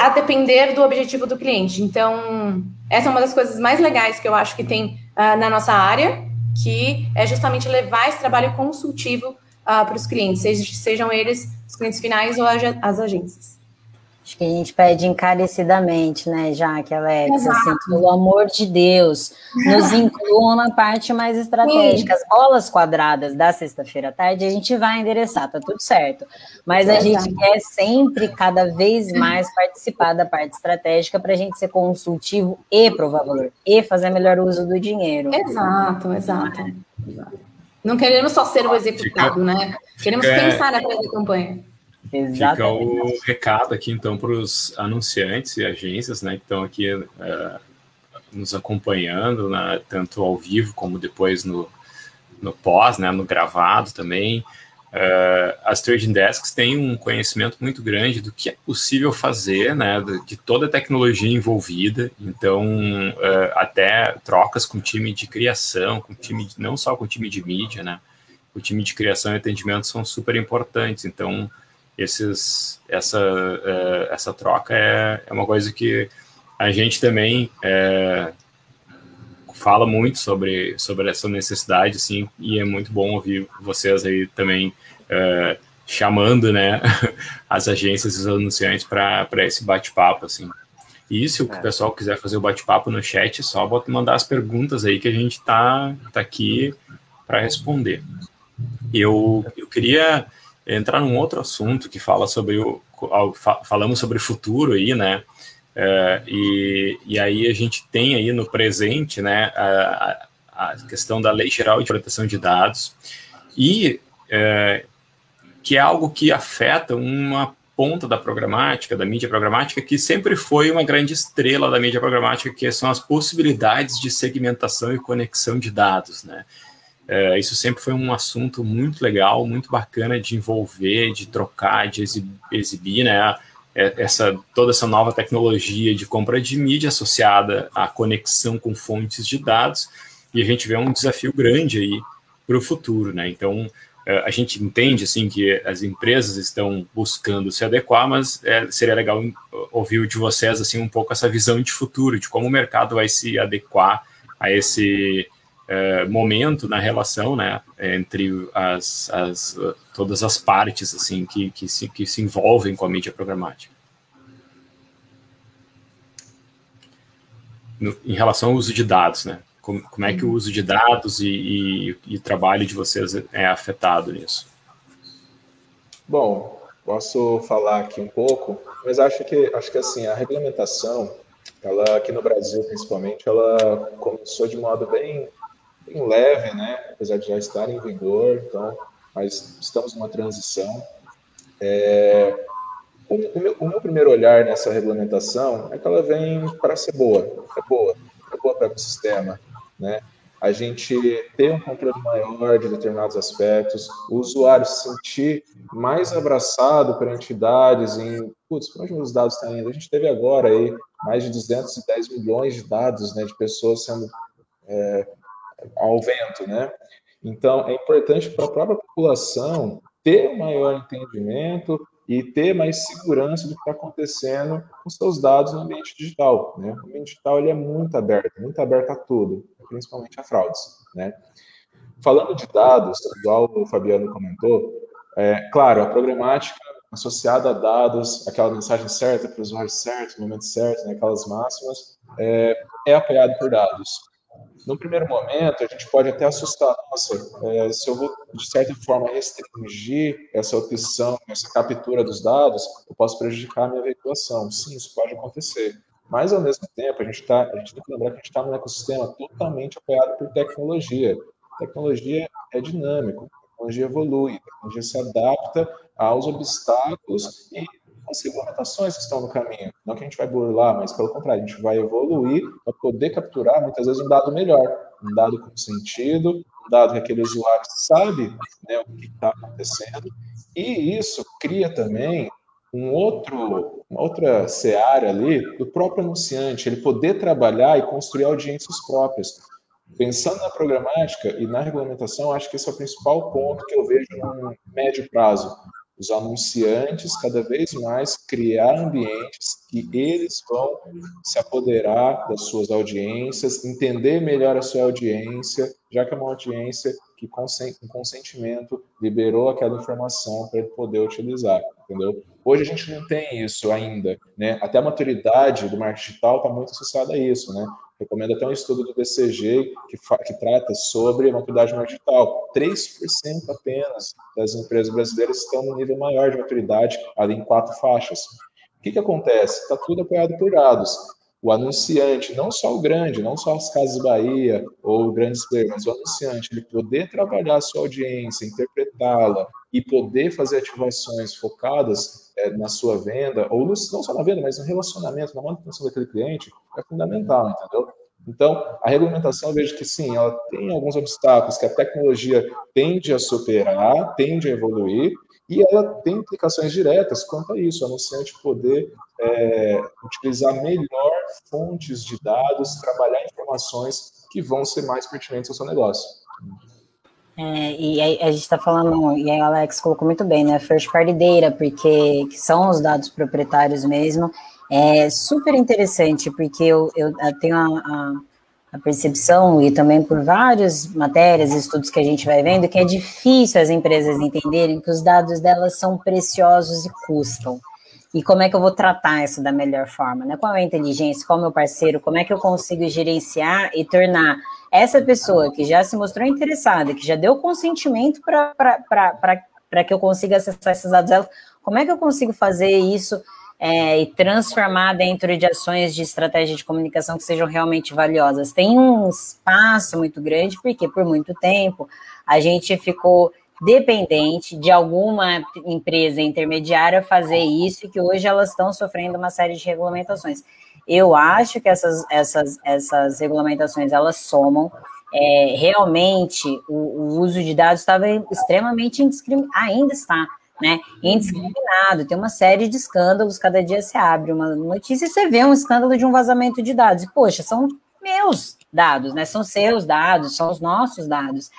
a depender do objetivo do cliente. Então, essa é uma das coisas mais legais que eu acho que tem uh, na nossa área, que é justamente levar esse trabalho consultivo uh, para os clientes, sejam eles os clientes finais ou as agências. Acho que a gente pede encarecidamente, né, Jaque, Alex, assim, pelo amor de Deus, nos incluam na parte mais estratégica. As bolas quadradas da sexta-feira à tarde a gente vai endereçar, tá tudo certo. Mas a gente quer sempre, cada vez mais, participar da parte estratégica para a gente ser consultivo e provar valor, e fazer melhor uso do dinheiro. Exato, exato. Não queremos só ser o executado, né? Queremos pensar na campanha. Exatamente. Fica o recado aqui, então, para os anunciantes e agências né, que estão aqui uh, nos acompanhando, né, tanto ao vivo como depois no, no pós, né, no gravado também. Uh, as trading desks têm um conhecimento muito grande do que é possível fazer, né, de toda a tecnologia envolvida. Então, uh, até trocas com time de criação, com time de, não só com time de mídia, né, o time de criação e atendimento são super importantes. Então, esses, essa, uh, essa troca é, é uma coisa que a gente também é, fala muito sobre, sobre essa necessidade, assim, e é muito bom ouvir vocês aí também é, chamando, né, as agências e os anunciantes para esse bate-papo, assim. E se o é. pessoal quiser fazer o bate-papo no chat, é só mandar as perguntas aí que a gente tá, tá aqui para responder. Eu, eu queria entrar num outro assunto que fala sobre o falamos sobre futuro aí, né? É, e, e aí a gente tem aí no presente, né, a, a questão da Lei Geral de Proteção de Dados e é, que é algo que afeta uma ponta da programática, da mídia programática, que sempre foi uma grande estrela da mídia programática, que são as possibilidades de segmentação e conexão de dados, né? É, isso sempre foi um assunto muito legal, muito bacana de envolver, de trocar, de exibir, né? É, essa, toda essa nova tecnologia de compra de mídia associada à conexão com fontes de dados, e a gente vê um desafio grande aí para o futuro, né? Então, é, a gente entende, assim, que as empresas estão buscando se adequar, mas é, seria legal ouvir de vocês, assim, um pouco essa visão de futuro, de como o mercado vai se adequar a esse é, momento na relação, né, entre as, as, todas as partes, assim, que, que, se, que se envolvem com a mídia programática. No, em relação ao uso de dados, né, como, como é que o uso de dados e, e, e trabalho de vocês é afetado nisso? Bom, posso falar aqui um pouco, mas acho que acho que assim a regulamentação, ela aqui no Brasil principalmente, ela começou de modo bem bem leve, né? apesar de já estar em vigor, então, mas estamos numa transição. É, o, o, meu, o, meu, primeiro olhar nessa regulamentação é que ela vem para ser boa, é boa, é boa para o sistema, né? A gente ter um controle maior de determinados aspectos, o usuário se sentir mais abraçado por entidades em, putz, para onde os dados estão indo? A gente teve agora aí mais de 210 milhões de dados, né, de pessoas sendo é, ao vento, né? Então, é importante para a própria população ter um maior entendimento e ter mais segurança do que está acontecendo com seus dados no ambiente digital. Né? O ambiente digital ele é muito aberto, muito aberto a tudo, principalmente a fraudes. Né? Falando de dados, igual o Fabiano comentou, é, claro, a programática associada a dados, aquela mensagem certa para o usuário certo, no momento certo, né, aquelas máximas, é, é apoiado por dados. No primeiro momento, a gente pode até assustar, nossa, é, se eu vou, de certa forma, restringir essa opção, essa captura dos dados, eu posso prejudicar a minha veiculação. Sim, isso pode acontecer. Mas, ao mesmo tempo, a gente, tá, a gente tem que lembrar que a gente está num ecossistema totalmente apoiado por tecnologia. Tecnologia é dinâmico, a tecnologia evolui, a tecnologia se adapta aos obstáculos e as regulamentações que estão no caminho. Não que a gente vai burlar, mas pelo contrário, a gente vai evoluir para poder capturar muitas vezes um dado melhor, um dado com sentido, um dado que aquele usuário sabe né, o que está acontecendo, e isso cria também um outro, uma outra seara ali do próprio anunciante, ele poder trabalhar e construir audiências próprias. Pensando na programática e na regulamentação, acho que esse é o principal ponto que eu vejo no médio prazo os anunciantes cada vez mais criar ambientes que eles vão se apoderar das suas audiências, entender melhor a sua audiência, já que é uma audiência que com consentimento liberou aquela informação para ele poder utilizar, entendeu? Hoje a gente não tem isso ainda, né? Até a maturidade do marketing digital está muito associada a isso, né? Recomendo até um estudo do BCG que, que trata sobre maturidade digital. 3% apenas das empresas brasileiras estão no nível maior de maturidade, ali em quatro faixas. O que, que acontece? Está tudo apoiado por dados. O anunciante, não só o grande, não só as Casas Bahia ou grandes players, mas o anunciante, ele poder trabalhar a sua audiência, interpretá-la e poder fazer ativações focadas é, na sua venda, ou no, não só na venda, mas no relacionamento, na manutenção daquele cliente, é fundamental, entendeu? Então, a regulamentação, eu vejo que sim, ela tem alguns obstáculos que a tecnologia tende a superar, tende a evoluir, e ela tem implicações diretas quanto a isso, o anunciante poder é, utilizar melhor fontes de dados, trabalhar informações que vão ser mais pertinentes ao seu negócio. É, e a, a gente está falando, e aí o Alex colocou muito bem, né? First party data, porque são os dados proprietários mesmo. É super interessante, porque eu, eu, eu tenho a, a, a, percepção, e também por várias matérias, estudos que a gente vai vendo, que é difícil as empresas entenderem que os dados delas são preciosos e custam. E como é que eu vou tratar isso da melhor forma? Né? Qual é a inteligência? Qual é o meu parceiro? Como é que eu consigo gerenciar e tornar essa pessoa que já se mostrou interessada, que já deu consentimento para que eu consiga acessar esses dados, como é que eu consigo fazer isso é, e transformar dentro de ações de estratégia de comunicação que sejam realmente valiosas? Tem um espaço muito grande, porque por muito tempo a gente ficou dependente de alguma empresa intermediária fazer isso, e que hoje elas estão sofrendo uma série de regulamentações. Eu acho que essas, essas, essas regulamentações elas somam. É, realmente, o, o, uso de dados estava extremamente indiscriminado, ainda está, né? Indiscriminado. Tem uma série de escândalos, cada dia se abre uma notícia e você vê um escândalo de um vazamento de dados. E, poxa, são meus dados, né? São seus dados, são os nossos dados.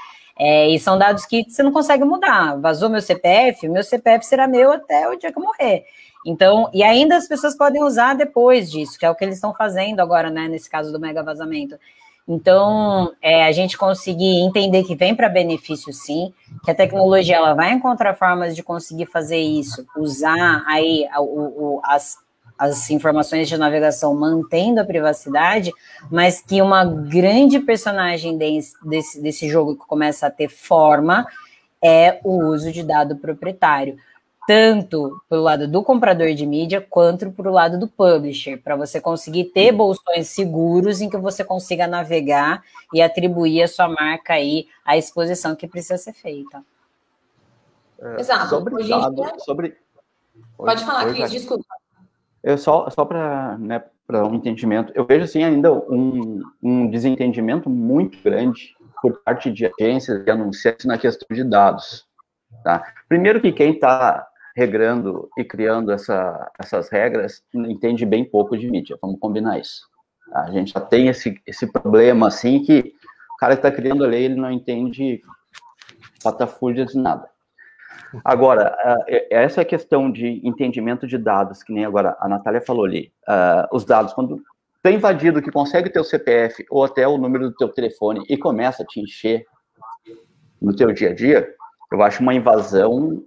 É, e são dados que você não consegue mudar. Vazou meu CPF, meu CPF será meu até o dia que eu morrer. Então, e ainda as pessoas podem usar depois disso, que é o que eles estão fazendo agora, né, nesse caso do mega vazamento. Então, é, a gente conseguir entender que vem para benefício sim, que a tecnologia ela vai encontrar formas de conseguir fazer isso, usar aí o, o, as, as informações de navegação mantendo a privacidade, mas que uma grande personagem desse, desse, jogo que começa a ter forma é o uso de dado proprietário tanto pelo lado do comprador de mídia quanto para o lado do publisher, para você conseguir ter bolsões seguros em que você consiga navegar e atribuir a sua marca aí à exposição que precisa ser feita. É, Exato. Sobre dados, sobre... Pode falar, Cris, desculpa. Eu só só para né, para um entendimento, eu vejo assim ainda um, um desentendimento muito grande por parte de agências e anunciantes na questão de dados. Tá? Primeiro que quem está regrando e criando essa, essas regras entende bem pouco de mídia, vamos combinar isso. A gente já tem esse, esse problema, assim, que o cara que está criando a lei, ele não entende patafúrdias nada. Agora, essa questão de entendimento de dados, que nem agora a Natália falou ali, uh, os dados, quando tem invadido que consegue o teu CPF ou até o número do teu telefone e começa a te encher no teu dia a dia, eu acho uma invasão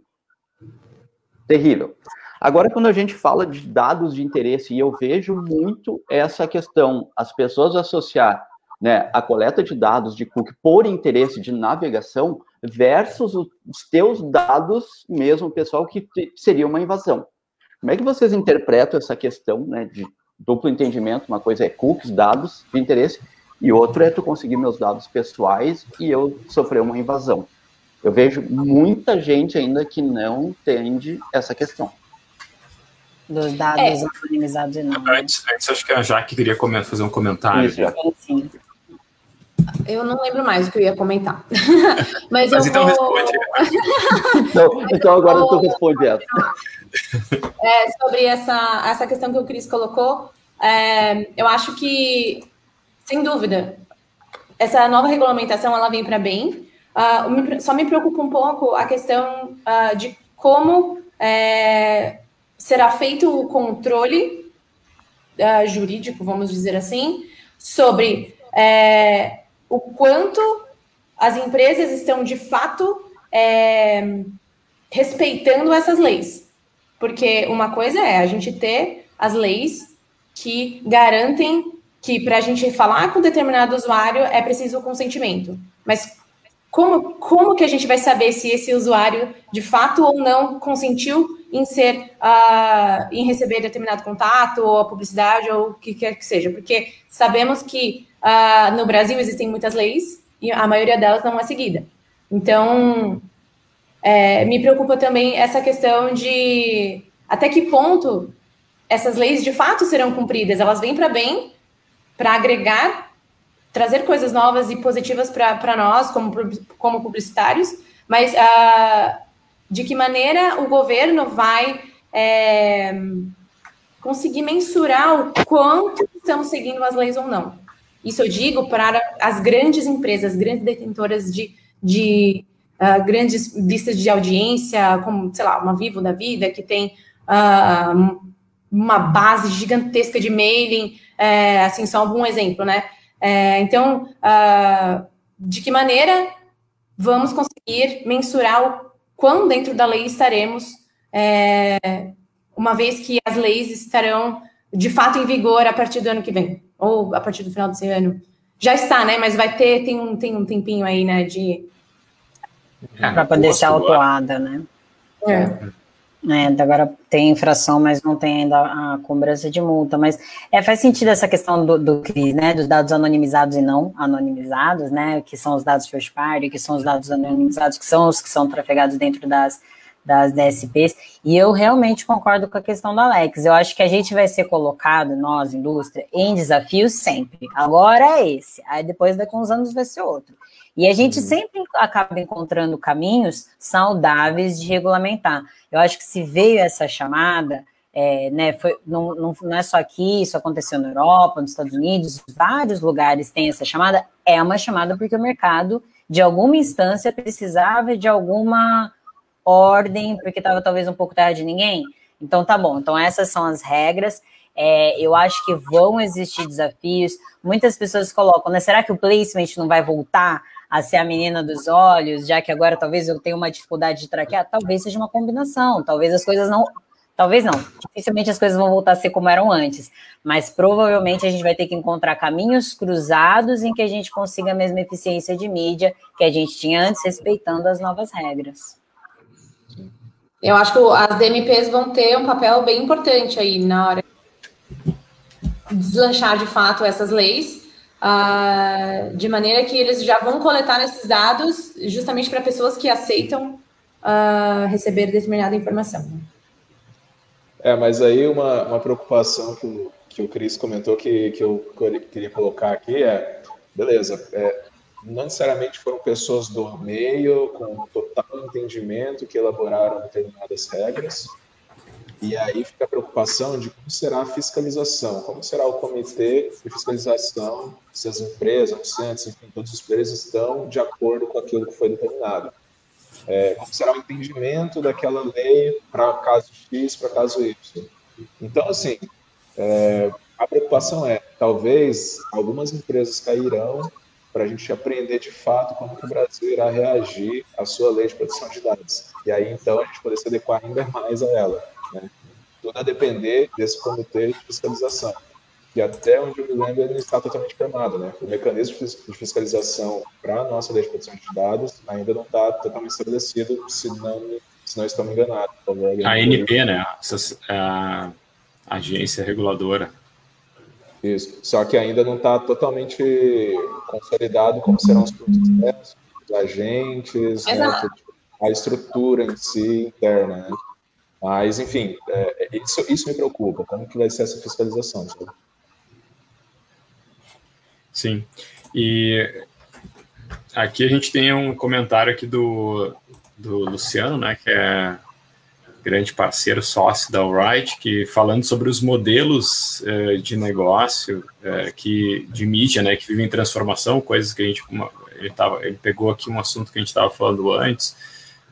terrível. Agora, quando a gente fala de dados de interesse, e eu vejo muito essa questão, as pessoas associar né, a coleta de dados de cookie por interesse de navegação versus os teus dados mesmo, pessoal, que seria uma invasão. Como é que vocês interpretam essa questão né, de duplo entendimento? Uma coisa é cookies, dados de interesse, e outro é tu conseguir meus dados pessoais e eu sofrer uma invasão. Eu vejo muita gente ainda que não entende essa questão. Dos dados é. anonimizados e não. Antes, antes, acho que a Jaque queria fazer um comentário. Isso, Sim. Eu não lembro mais o que eu ia comentar. Mas, Mas então vou... responde. não, então agora vou... tu responde essa. É, sobre essa, essa questão que o Cris colocou, é, eu acho que, sem dúvida, essa nova regulamentação ela vem para bem. Uh, só me preocupa um pouco a questão uh, de como é, será feito o controle uh, jurídico, vamos dizer assim, sobre é, o quanto as empresas estão de fato é, respeitando essas leis. Porque uma coisa é a gente ter as leis que garantem que para a gente falar com determinado usuário é preciso o consentimento. Mas como, como que a gente vai saber se esse usuário de fato ou não consentiu em ser uh, em receber determinado contato ou a publicidade ou o que quer que seja? Porque sabemos que uh, no Brasil existem muitas leis e a maioria delas não é seguida. Então, é, me preocupa também essa questão de até que ponto essas leis de fato serão cumpridas. Elas vêm para bem, para agregar, trazer coisas novas e positivas para nós, como, como publicitários, mas uh, de que maneira o governo vai é, conseguir mensurar o quanto estamos seguindo as leis ou não. Isso eu digo para as grandes empresas, grandes detentoras de, de uh, grandes listas de audiência, como, sei lá, uma Vivo da vida, que tem uh, uma base gigantesca de mailing, é, assim, só um exemplo, né? É, então, uh, de que maneira vamos conseguir mensurar o quão dentro da lei estaremos, é, uma vez que as leis estarão de fato em vigor a partir do ano que vem? Ou a partir do final desse ano. Já está, né? Mas vai ter, tem um, tem um tempinho aí, né? De. É, para poder ser autuada, né? É. É, agora tem infração, mas não tem ainda a cobrança de multa. Mas é, faz sentido essa questão do, do CRIS, né? Dos dados anonimizados e não anonimizados, né? Que são os dados first party, que são os dados anonimizados, que são os que são trafegados dentro das das DSPs, e eu realmente concordo com a questão do Alex. Eu acho que a gente vai ser colocado, nós, indústria, em desafios sempre. Agora é esse, aí depois daqui uns anos vai ser outro. E a gente uhum. sempre acaba encontrando caminhos saudáveis de regulamentar. Eu acho que se veio essa chamada, é, né, foi, não, não, não, é só aqui, isso aconteceu na Europa, nos Estados Unidos, vários lugares têm essa chamada, é uma chamada porque o mercado, de alguma instância, precisava de alguma ordem, porque estava talvez um pouco terra de ninguém. Então tá bom. Então essas são as regras. É, eu acho que vão existir desafios. Muitas pessoas colocam, né? Será que o placement não vai voltar a ser a menina dos olhos, já que agora talvez eu tenha uma dificuldade de traquear? Talvez seja uma combinação. Talvez as coisas não. Talvez não. Dificilmente as coisas vão voltar a ser como eram antes. Mas provavelmente a gente vai ter que encontrar caminhos cruzados em que a gente consiga a mesma eficiência de mídia que a gente tinha antes, respeitando as novas regras. Eu acho que as DMPs vão ter um papel bem importante aí na hora de deslanchar de fato essas leis, uh, de maneira que eles já vão coletar esses dados justamente para pessoas que aceitam uh, receber determinada informação. É, mas aí uma, uma preocupação que o, que o Cris comentou que, que eu queria colocar aqui é, beleza, é, não necessariamente foram pessoas do meio, com total entendimento, que elaboraram determinadas regras. E aí fica a preocupação de como será a fiscalização, como será o comitê de fiscalização, se as empresas, os centros, enfim, todos os players estão de acordo com aquilo que foi determinado. é, como será o entendimento daquela lei para caso X, para caso Y. Então, assim, é, a preocupação é, talvez algumas empresas cairão para a gente aprender de fato como que o Brasil irá reagir à sua lei de proteção de dados. E aí, então, a gente poder se adequar ainda mais a ela. Né? Tudo a depender desse comitê de fiscalização, que até onde eu me lembro, ele está totalmente formado. Né? O mecanismo de fiscalização para a nossa lei de proteção de dados ainda não está totalmente estabelecido, se não, se não estamos enganados. A ANP, né? a agência reguladora isso. Só que ainda não está totalmente consolidado como serão os processos, os agentes, né, a estrutura em si interna. Né? Mas, enfim, é, isso, isso me preocupa. Como que vai ser essa fiscalização? Sabe? Sim. E aqui a gente tem um comentário aqui do, do Luciano, né, que é grande parceiro, sócio da Alright, que falando sobre os modelos uh, de negócio uh, que de mídia, né, que vivem transformação, coisas que a gente uma, ele tava, ele pegou aqui um assunto que a gente estava falando antes,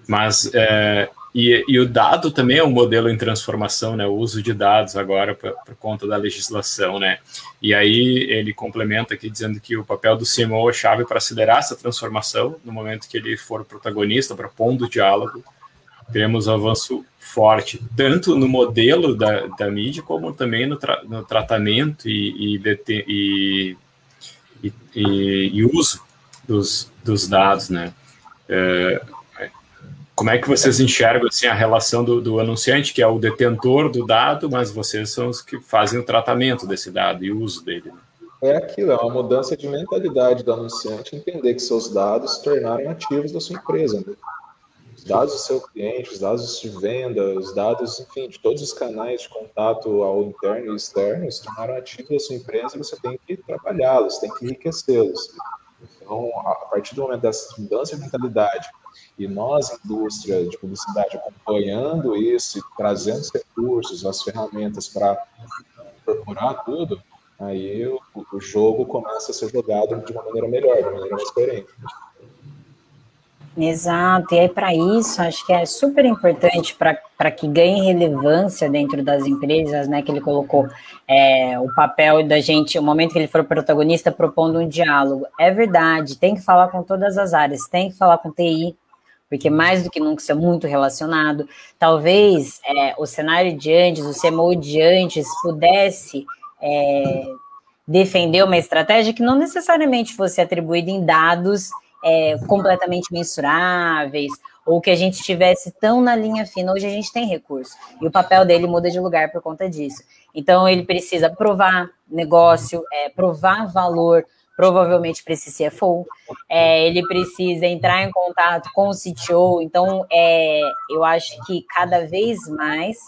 mas uh, e, e, o dado também é um modelo em transformação, né, o uso de dados agora por, conta da legislação, né, e aí ele complementa aqui dizendo que o papel do CMO é chave para acelerar essa transformação no momento que ele for protagonista, propondo o diálogo teremos avanço forte, tanto no modelo da, da mídia, como também no, tra no tratamento e, e, e, e, uso dos, dos dados, né? É, como é que vocês enxergam assim, a relação do, do, anunciante, que é o detentor do dado, mas vocês são os que fazem o tratamento desse dado e o uso dele? Né? É aquilo, é uma mudança de mentalidade do anunciante entender que seus dados se tornaram ativos da sua empresa. Né? Dados do seu cliente, os dados de venda, os dados, enfim, de todos os canais de contato ao interno e externo se tornaram ativos da sua empresa, você tem que trabalhá-los, tem que enriquecê-los. Então, a partir do momento dessa mudança de mentalidade, e nós, indústria de publicidade, acompanhando isso trazendo os recursos, as ferramentas para incorporar tudo, aí o, o jogo começa a ser jogado de uma maneira melhor, de uma maneira mais coerente. Exato, e aí para isso acho que é super importante para que ganhe relevância dentro das empresas, né? Que ele colocou é, o papel da gente, o momento que ele for protagonista, propondo um diálogo. É verdade, tem que falar com todas as áreas, tem que falar com TI, porque mais do que nunca isso é muito relacionado. Talvez é, o cenário de antes, o CMO de antes, pudesse é, defender uma estratégia que não necessariamente fosse atribuída em dados é, completamente mensuráveis, ou que a gente tivesse tão na linha fina. Hoje a gente tem recurso, e o papel dele muda de lugar por conta disso. Então, ele precisa provar negócio, é, provar valor, provavelmente para esse CFO, é, ele precisa entrar em contato com o CTO. Então, é, eu acho que cada vez mais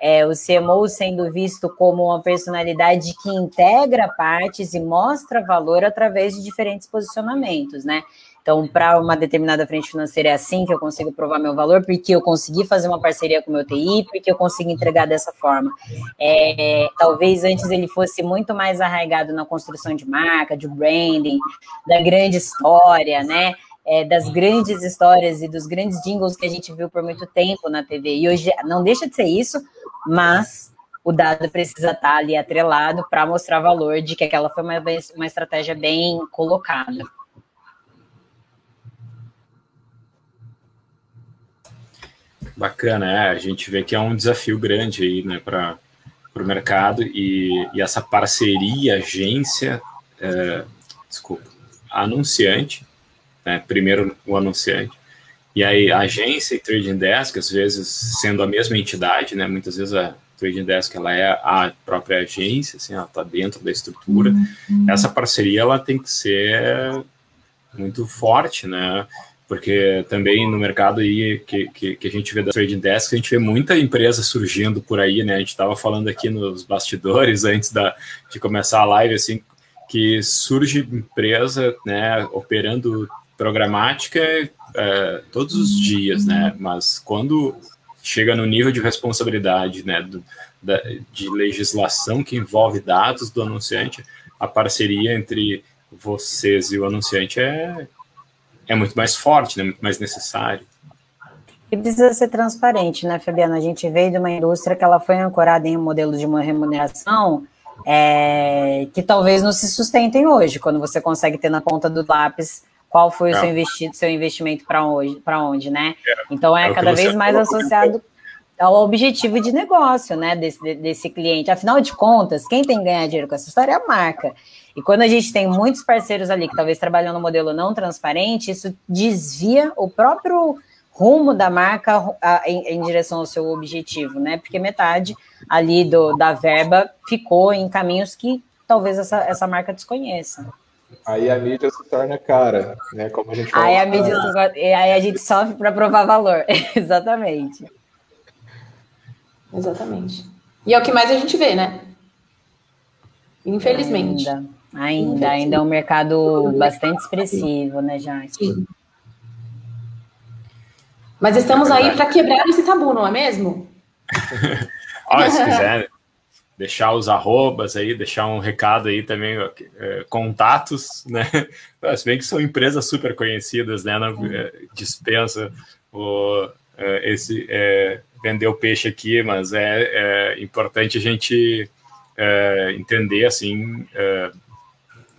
é, o CMO sendo visto como uma personalidade que integra partes e mostra valor através de diferentes posicionamentos, né? Então, para uma determinada frente financeira é assim que eu consigo provar meu valor, porque eu consegui fazer uma parceria com o meu TI, porque eu consigo entregar dessa forma. É, talvez antes ele fosse muito mais arraigado na construção de marca, de branding, da grande história, né? É, das grandes histórias e dos grandes jingles que a gente viu por muito tempo na TV. E hoje não deixa de ser isso, mas o dado precisa estar ali atrelado para mostrar valor de que aquela foi uma, uma estratégia bem colocada. Bacana, é. A gente vê que é um desafio grande aí, né, para o mercado e, e, essa parceria, agência, é, desculpa, anunciante, né, primeiro o anunciante, e aí a agência e trading desk, às vezes sendo a mesma entidade, né, muitas vezes a trading desk ela é a própria agência, assim, ela está dentro da estrutura. Uhum. Essa parceria ela tem que ser muito forte, né? Porque também no mercado aí que, que, que, a gente vê da trading desk, a gente vê muita empresa surgindo por aí, né? A gente estava falando aqui nos bastidores antes da, de começar a live, assim, que surge empresa, né, operando programática é, todos os dias, né? Mas quando chega no nível de responsabilidade, né, do, da, de legislação que envolve dados do anunciante, a parceria entre vocês e o anunciante é é muito mais forte, né, muito mais necessário. E precisa ser transparente, né, Fabiana? A gente veio de uma indústria que ela foi ancorada em um modelo de uma remuneração é, que talvez não se sustentem hoje, quando você consegue ter na ponta do lápis qual foi o seu investido, seu investimento para onde, para onde, né? É, então é, é cada vez mais associado ao objetivo de negócio, né, desse, desse cliente. Afinal de contas, quem tem que ganhar dinheiro com essa história é a marca. E quando a gente tem muitos parceiros ali que talvez trabalham no modelo não transparente, isso desvia o próprio rumo da marca em, em, direção ao seu objetivo, né? Porque metade ali do, da verba ficou em caminhos que talvez essa, essa marca desconheça. Aí a mídia se torna cara, né? Como a gente fala. Aí a mídia aí a gente sofre para provar valor. Exatamente. Exatamente. E é o que mais a gente vê, né? Infelizmente. Ainda, ainda, ainda é um mercado bastante expressivo, né? Sim. Mas estamos é aí para quebrar esse tabu, não é mesmo? Olha, se quiser deixar os arrobas aí, deixar um recado aí também, é, contatos, né? Se bem que são empresas super conhecidas, né? Não, é, dispensa o, é, esse é, vender o peixe aqui, mas é, é importante a gente é, entender assim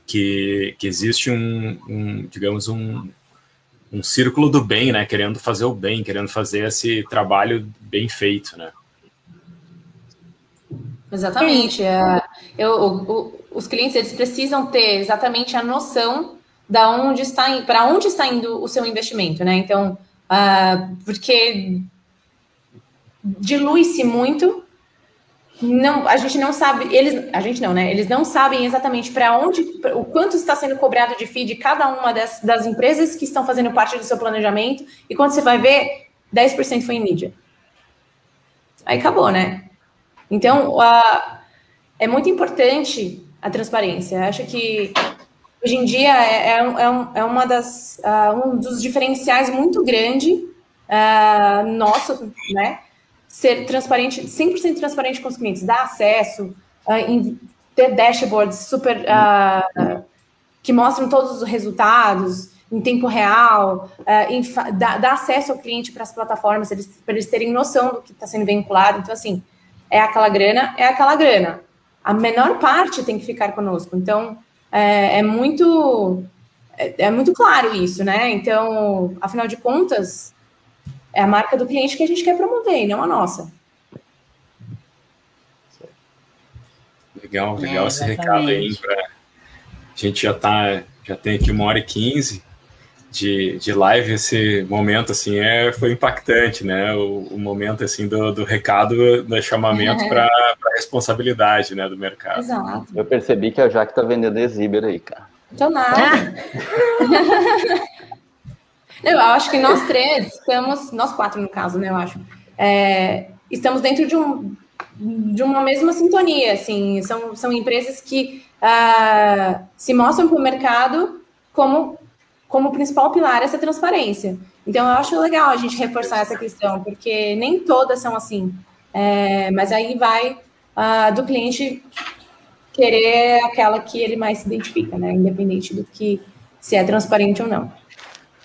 que, que existe um, um digamos um um círculo do bem, né? Querendo fazer o bem, querendo fazer esse trabalho bem feito, né? Exatamente. É, eu, o, os clientes eles precisam ter exatamente a noção da onde está para onde está indo o seu investimento, né? Então, uh, porque dilui-se muito não, a gente não sabe, eles, a gente não, né? Eles não sabem exatamente para onde, o quanto está sendo cobrado de FII de cada uma das, das empresas que estão fazendo parte do seu planejamento, e quando você vai ver, 10% foi em mídia. Aí acabou, né? Então, a, é muito importante a transparência. Acho que hoje em dia é, é, é, um, é uma das, uh, um dos diferenciais muito grande uh, nosso, né? Ser transparente, 100% transparente com os clientes, dar acesso, uh, em, ter dashboards super uh, que mostram todos os resultados em tempo real, uh, dar, acesso ao cliente para as plataformas, para eles, eles terem noção do que está sendo vinculado. Então, assim, é aquela grana, é aquela grana. A menor parte tem que ficar conosco. Então, é, é muito é, é muito claro isso, né? Então, afinal de contas, é a marca do cliente que a gente quer promover, e não a nossa. Legal, legal é, esse recado aí. Pra... A gente já tá, já tem aqui uma hora e quinze de, de live. Esse momento assim é, foi impactante, né? O, o momento assim do, do recado, do chamamento é. para responsabilidade, né, do mercado. Exato. Eu percebi que a Jaque tá vendendo exíber aí, cara. Então nada. Eu acho que nós três estamos, nós quatro no caso, né? Eu acho, é, estamos dentro de, um, de uma mesma sintonia, assim, são, são empresas que uh, se mostram para o mercado como, como principal pilar essa transparência. Então, eu acho legal a gente reforçar essa questão, porque nem todas são assim, é, mas aí vai uh, do cliente querer aquela que ele mais se identifica, né? Independente do que se é transparente ou não.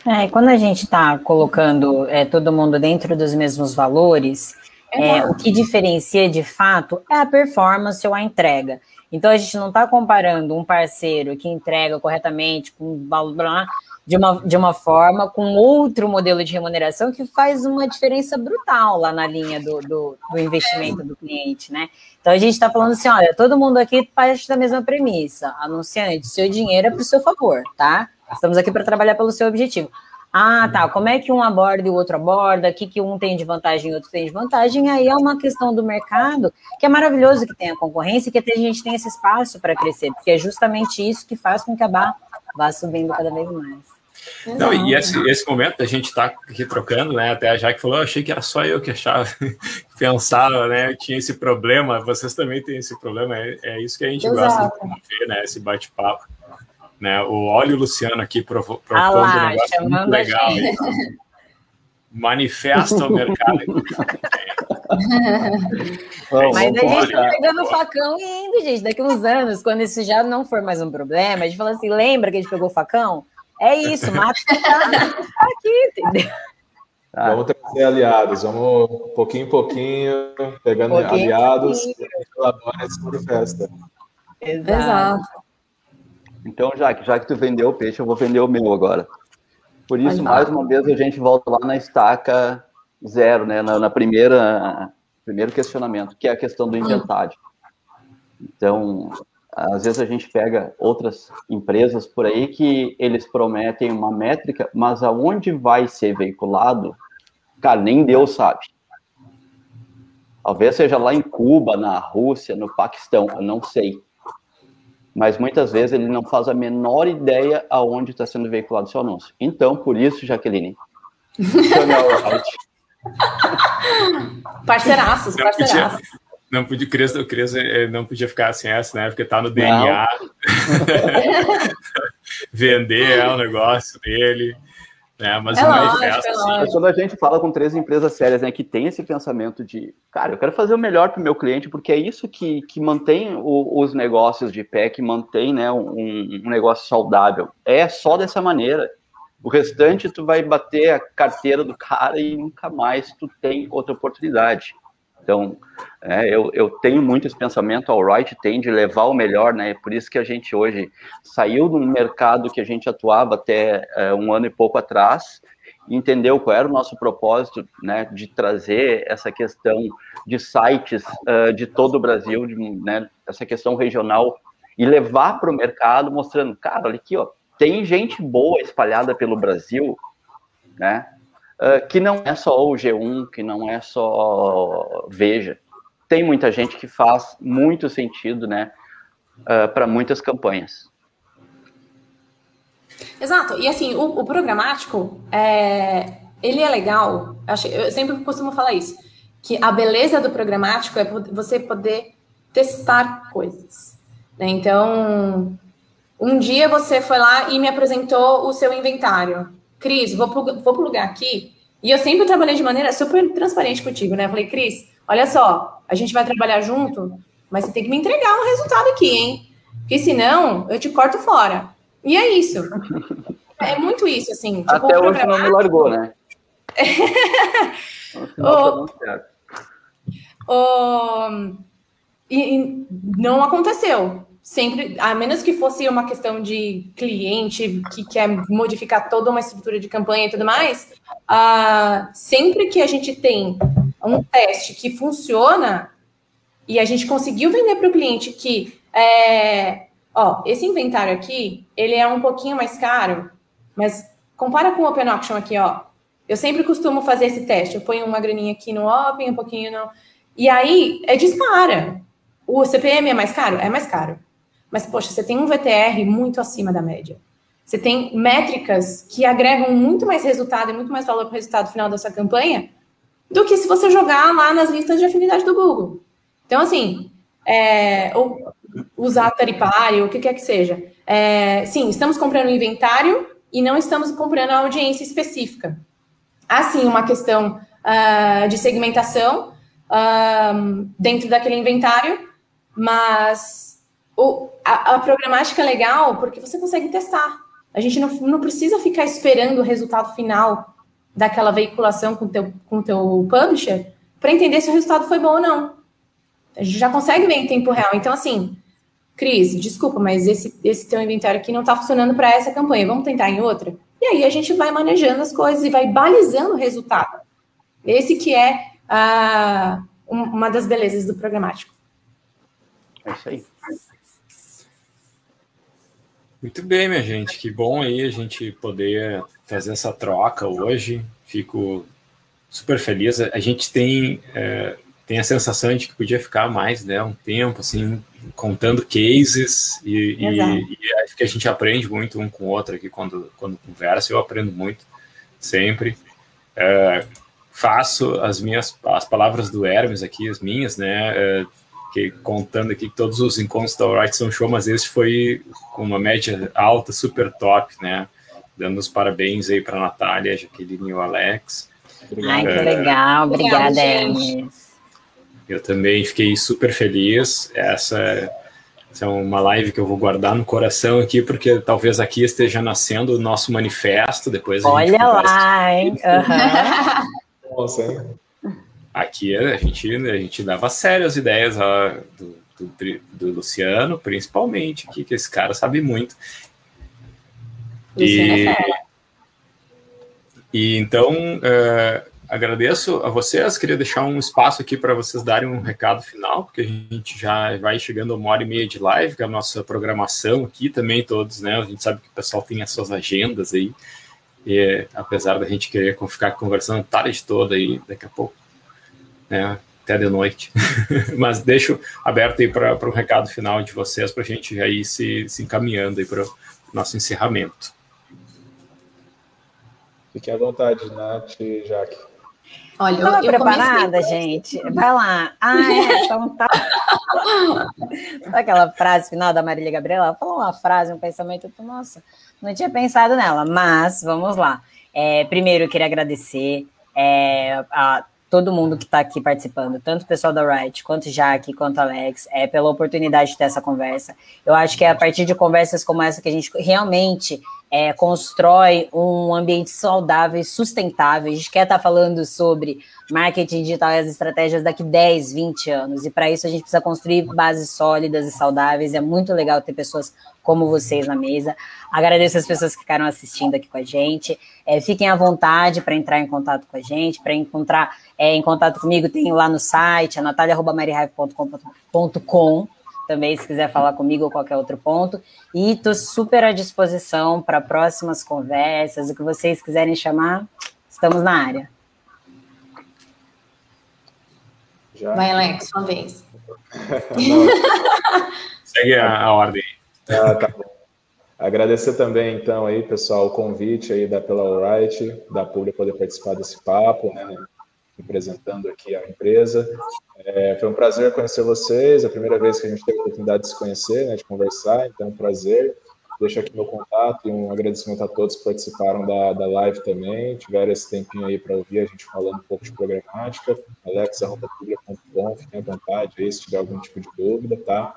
É, quando a gente está colocando é, todo mundo dentro dos mesmos valores, é, o que diferencia de fato é a performance ou a entrega. Então a gente não está comparando um parceiro que entrega corretamente com blá, blá, de uma, de uma forma com outro modelo de remuneração que faz uma diferença brutal lá na linha do, do, do investimento do cliente, né? Então a gente está falando assim, olha, todo mundo aqui parte da mesma premissa, anunciante, seu dinheiro é para o seu favor, tá? Estamos aqui para trabalhar pelo seu objetivo. Ah, tá. Como é que um aborda e o outro aborda? O que, que um tem de vantagem e o outro tem de vantagem? Aí é uma questão do mercado que é maravilhoso que tenha concorrência e que a gente tenha esse espaço para crescer, porque é justamente isso que faz com que a barra vá subindo cada vez mais. Não, e esse, esse momento da gente estar tá aqui trocando, né? Até a Jaque falou, eu achei que era só eu que achava, pensava, né? Tinha esse problema, vocês também têm esse problema, é, é isso que a gente Exato. gosta de promover, né? Esse bate-papo. Né? O Olha o Luciano aqui propondo ah lá, um negócio muito legal. Manifesta o mercado. Mas a gente tá pegando o facão e indo, gente. Daqui uns anos, quando isso já não for mais um problema, a gente fala assim: lembra que a gente pegou o facão? É isso, mata tá aqui, entendeu? Ah. Vamos trazer aliados, vamos pouquinho em pouquinho, pegando pouquinho aliados e colabora essa festa. Exato. Então, já que, já que tu vendeu o peixe, eu vou vender o meu agora. Por isso, mais uma vez, a gente volta lá na estaca zero, né? Na, na primeira primeiro questionamento, que é a questão do inventário. Então, às vezes a gente pega outras empresas por aí que eles prometem uma métrica, mas aonde vai ser veiculado, cara, nem Deus sabe. Talvez seja lá em Cuba, na Rússia, no Paquistão, eu não sei. Mas muitas vezes ele não faz a menor ideia aonde está sendo veiculado o seu anúncio. Então, por isso, Jaqueline, parceiraços, parceiraços. Não podia, o Cris, o Cris eh, não podia ficar sem essa, né? Porque tá no DNA. Vender é o negócio dele. Né? Mas é manifesto, é assim. Quando a gente fala com três empresas sérias, né, que tem esse pensamento de, cara, eu quero fazer o melhor para o meu cliente, porque é isso que, que mantém o, os negócios de pé, que mantém né, um, um negócio saudável. É só dessa maneira. O restante tu vai bater a carteira do cara e nunca mais tu tem outra oportunidade. Então, é, eu, eu tenho muito esse pensamento, a Right tem de levar o melhor, né? Por isso que a gente hoje saiu de um mercado que a gente atuava até é, um ano e pouco atrás, entendeu qual era o nosso propósito, né? De trazer essa questão de sites uh, de todo o Brasil, de, né? Essa questão regional e levar para o mercado, mostrando, cara, olha aqui, ó, tem gente boa espalhada pelo Brasil, né? Uh, que não é só o G1, que não é só Veja. Tem muita gente que faz muito sentido, né, uh, para muitas campanhas. Exato. E assim, o, o programático, é, ele é legal. Eu sempre costumo falar isso, que a beleza do programático é você poder testar coisas. Né? Então, um dia você foi lá e me apresentou o seu inventário. Cris, vou para o lugar aqui. E eu sempre trabalhei de maneira super transparente contigo, né? Eu falei, Cris, olha só, a gente vai trabalhar junto, mas você tem que me entregar um resultado aqui, hein? Porque senão eu te corto fora. E é isso. É muito isso, assim. Tipo, Até hoje não me largou, né? o... o... E, e não aconteceu sempre, a menos que fosse uma questão de cliente que quer modificar toda uma estrutura de campanha e tudo mais, uh, sempre que a gente tem um teste que funciona e a gente conseguiu vender para o cliente que, é, ó, esse inventário aqui, ele é um pouquinho mais caro, mas compara com o Open Auction aqui, ó. Eu sempre costumo fazer esse teste. Eu ponho uma graninha aqui no Open, um pouquinho no... E aí, é dispara. O CPM é mais caro? É mais caro. Mas, poxa, você tem um VTR muito acima da média. Você tem métricas que agregam muito mais resultado e muito mais valor para o resultado final da sua campanha do que se você jogar lá nas listas de afinidade do Google. Então, assim, é, ou usar Taripari, ou o que quer que seja. É, sim, estamos comprando inventário e não estamos comprando a audiência específica. Há sim uma questão uh, de segmentação uh, dentro daquele inventário, mas o, a, a, programática é legal porque você consegue testar. A gente não, não precisa ficar esperando o resultado final daquela veiculação com teu, o teu publisher para entender se o resultado foi bom ou não. A gente já consegue ver em tempo real. Então, assim, Cris, desculpa, mas esse, esse teu inventário aqui não está funcionando para essa campanha. Vamos tentar em outra? E aí a gente vai manejando as coisas e vai balizando o resultado. Esse que é uh, uma das belezas do programático. É isso aí. Muito bem, minha gente. Que bom aí a gente poder fazer essa troca hoje. Fico super feliz. A gente tem, é, tem a sensação de que podia ficar mais né, um tempo, assim, contando cases e, e, e, acho que a gente aprende muito um com o outro aqui quando, quando conversa. Eu aprendo muito sempre. É, faço as minhas as palavras do Hermes aqui, as minhas, né? É, que contando aqui que todos os encontros da Alright são show, mas esse foi com uma média alta, super top, né? Dando os parabéns aí para a Natália, Jaqueline e o Alex. Ai, que legal, obrigada, Enes. Eu também fiquei super feliz. Essa Essa é uma live que eu vou guardar no coração aqui, porque talvez aqui esteja nascendo o nosso manifesto. Depois Olha lá, hein? Uhum. Nossa, hein? Aqui a gente, a gente dava sério as ideias do, do, do, Luciano, principalmente, aqui, que esse cara sabe muito. Luciano e, é e então, uh, agradeço a vocês. Queria deixar um espaço aqui para vocês darem um recado final, porque a gente já vai chegando a uma hora e meia de live, que é a nossa programação aqui também, todos, né? A gente sabe que o pessoal tem as suas agendas aí. E apesar da gente querer ficar conversando tarde toda aí, daqui a pouco, né? Até de noite. Mas deixo aberto aí para o um recado final de vocês, para a gente já ir se, se encaminhando aí para o nosso encerramento. Fiquem à vontade, Nath e Jaque. Olha, eu, eu preparada, comecei... gente? Vai lá. Ah, é, então tá. Aquela frase final da Marília Gabriela, ela falou uma frase, um pensamento, eu, nossa, não tinha pensado nela, mas vamos lá. É, primeiro, eu queria agradecer é, a todo mundo que está aqui participando, tanto o pessoal da Riot, quanto Jaque, quanto Alex, é, pela oportunidade de ter essa conversa. Eu acho que é a partir de conversas como essa que a gente realmente é, constrói um ambiente saudável e sustentável. A gente quer estar tá falando sobre marketing digital e as estratégias daqui 10, 20 anos. E para isso a gente precisa construir bases sólidas e saudáveis. É muito legal ter pessoas como vocês na mesa. Agradeço as pessoas que ficaram assistindo aqui com a gente. É, fiquem à vontade para entrar em contato com a gente, para encontrar é, em contato comigo, tenho lá no site, a natalia.marihive.com também, se quiser falar comigo ou qualquer outro ponto. E estou super à disposição para próximas conversas, o que vocês quiserem chamar, estamos na área. Já. Vai, Alex, sua vez. Segue a, a ordem. Ah, tá bom. Agradecer também, então, aí, pessoal, o convite aí da Pela Alright, da Pública poder participar desse papo, né? Representando aqui a empresa. É, foi um prazer conhecer vocês, é a primeira vez que a gente teve a oportunidade de se conhecer, né, de conversar, então é um prazer. Deixo aqui meu contato e um agradecimento a todos que participaram da, da live também, tiveram esse tempinho aí para ouvir a gente falando um pouco de programática. alex.publica.com, fiquem à vontade aí se tiver algum tipo de dúvida, tá?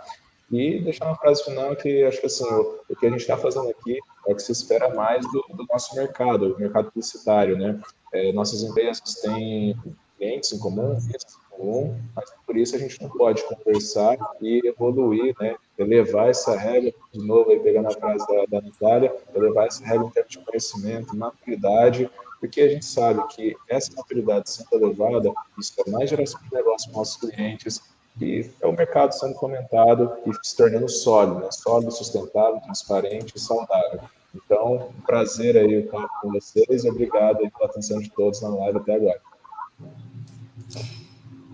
E deixar uma frase final que acho que assim, o, o que a gente está fazendo aqui é o que se espera mais do, do nosso mercado, o mercado publicitário, né? É, nossas empresas têm clientes em comum, clientes em comum, mas por isso a gente não pode conversar e evoluir, né? Elevar essa regra, de novo, aí pegando a frase da, da Natália, elevar essa regra em termos de conhecimento, maturidade, porque a gente sabe que essa maturidade sendo elevada, isso é mais geração de negócio para nossos clientes, e é o mercado sendo fomentado e se tornando sólido, né? sólido, sustentável, transparente e saudável. Então, um prazer aí estar com vocês e obrigado pela atenção de todos na live até agora.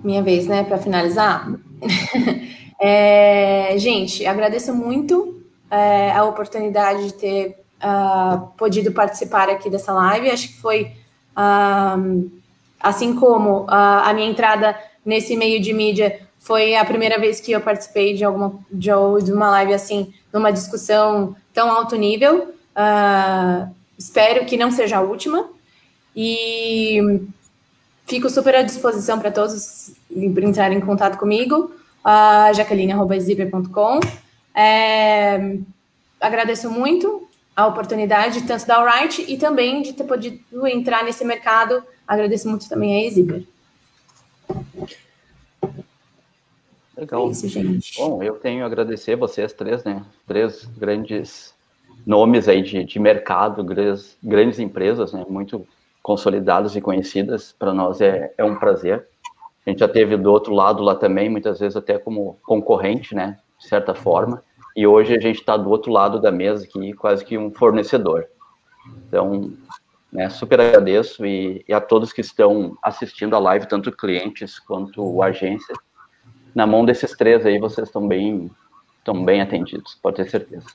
Minha vez, né, para finalizar. é, gente, agradeço muito é, a oportunidade de ter uh, podido participar aqui dessa live. Acho que foi, uh, assim como uh, a minha entrada nesse meio de mídia foi a primeira vez que eu participei de alguma de, uma live assim, numa discussão tão alto nível. Uh, espero que não seja a última. E fico super à disposição para todos entrarem em contato comigo, uh, jaqueline.zipper.com. É, agradeço muito a oportunidade, tanto da Alright e também de ter podido entrar nesse mercado. Agradeço muito também a Exhibit. Legal. É isso, gente. Bom, eu tenho a agradecer vocês três, né? Três grandes nomes aí de, de mercado, grandes, grandes empresas, né, muito consolidadas e conhecidas, para nós é, é um prazer. A gente já teve do outro lado lá também, muitas vezes até como concorrente, né, de certa forma, e hoje a gente está do outro lado da mesa aqui, quase que um fornecedor. Então, né, super agradeço e, e, a todos que estão assistindo a live, tanto clientes quanto agência. Na mão desses três aí, vocês estão bem, estão bem atendidos, pode ter certeza.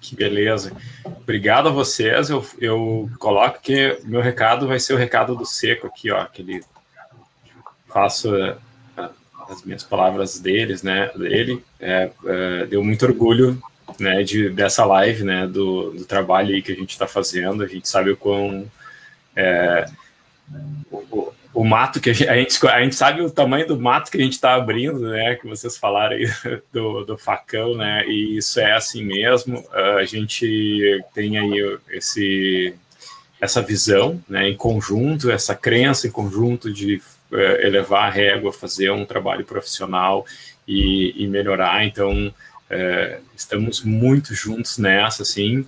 Que beleza. Obrigado a vocês. Eu, eu coloco que meu recado vai ser o recado do Seco aqui, ó, que ele faço uh, as minhas palavras deles, né, dele. É, é, deu muito orgulho, né, de, dessa live, né, do, do trabalho aí que a gente está fazendo. A gente sabe o quão é, o, o mato que a gente, a gente, sabe o tamanho do mato que a gente está abrindo, né? Que vocês falaram aí do, do facão, né? E isso é assim mesmo. A gente tem aí esse, essa visão, né? Em conjunto, essa crença em conjunto de uh, elevar a régua, fazer um trabalho profissional e, e melhorar. Então, uh, estamos muito juntos nessa, assim.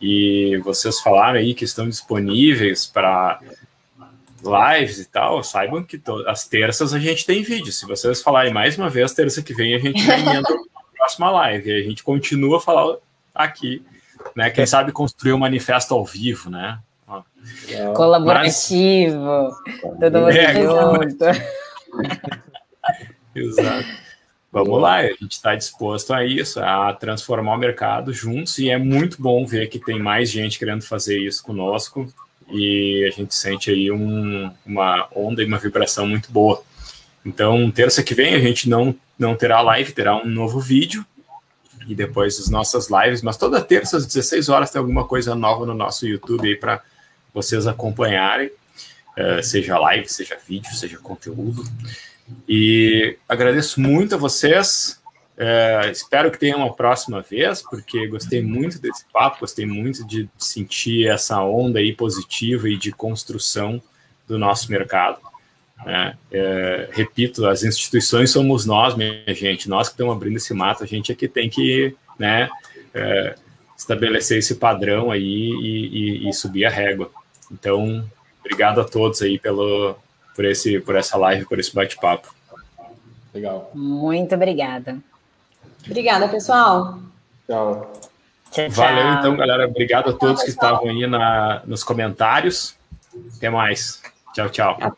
E vocês falaram aí que estão disponíveis para lives e tal, saibam que as terças a gente tem vídeo. Se vocês falarem mais uma vez, terça que vem a gente emenda a próxima live. E a gente continua a falar aqui, né? Quem sabe construir um manifesto ao vivo, né? Colaborativo. Mas... Todo mundo é, junto. Exato. Vamos lá, a gente está disposto a isso, a transformar o mercado juntos, e é muito bom ver que tem mais gente querendo fazer isso conosco e a gente sente aí um, uma onda e uma vibração muito boa. Então, terça que vem a gente não, não terá live, terá um novo vídeo e depois as nossas lives, mas toda terça às 16 horas tem alguma coisa nova no nosso YouTube aí para vocês acompanharem, uh, seja live, seja vídeo, seja conteúdo. E agradeço muito a vocês é, espero que tenha uma próxima vez, porque gostei muito desse papo, gostei muito de sentir essa onda aí positiva e de construção do nosso mercado. É, é, repito, as instituições somos nós, minha gente, nós que estamos abrindo esse mato, a gente é que tem que né, é, estabelecer esse padrão aí e, e, e, subir a régua. Então, obrigado a todos aí pelo, por, esse, por essa live, por esse bate-papo. Legal. Muito obrigada. Obrigada, pessoal. Tchau. Tchau, Valeu, então, galera. Obrigado a todos tchau, que estavam aí na, nos comentários. Até mais. Tchau, tchau.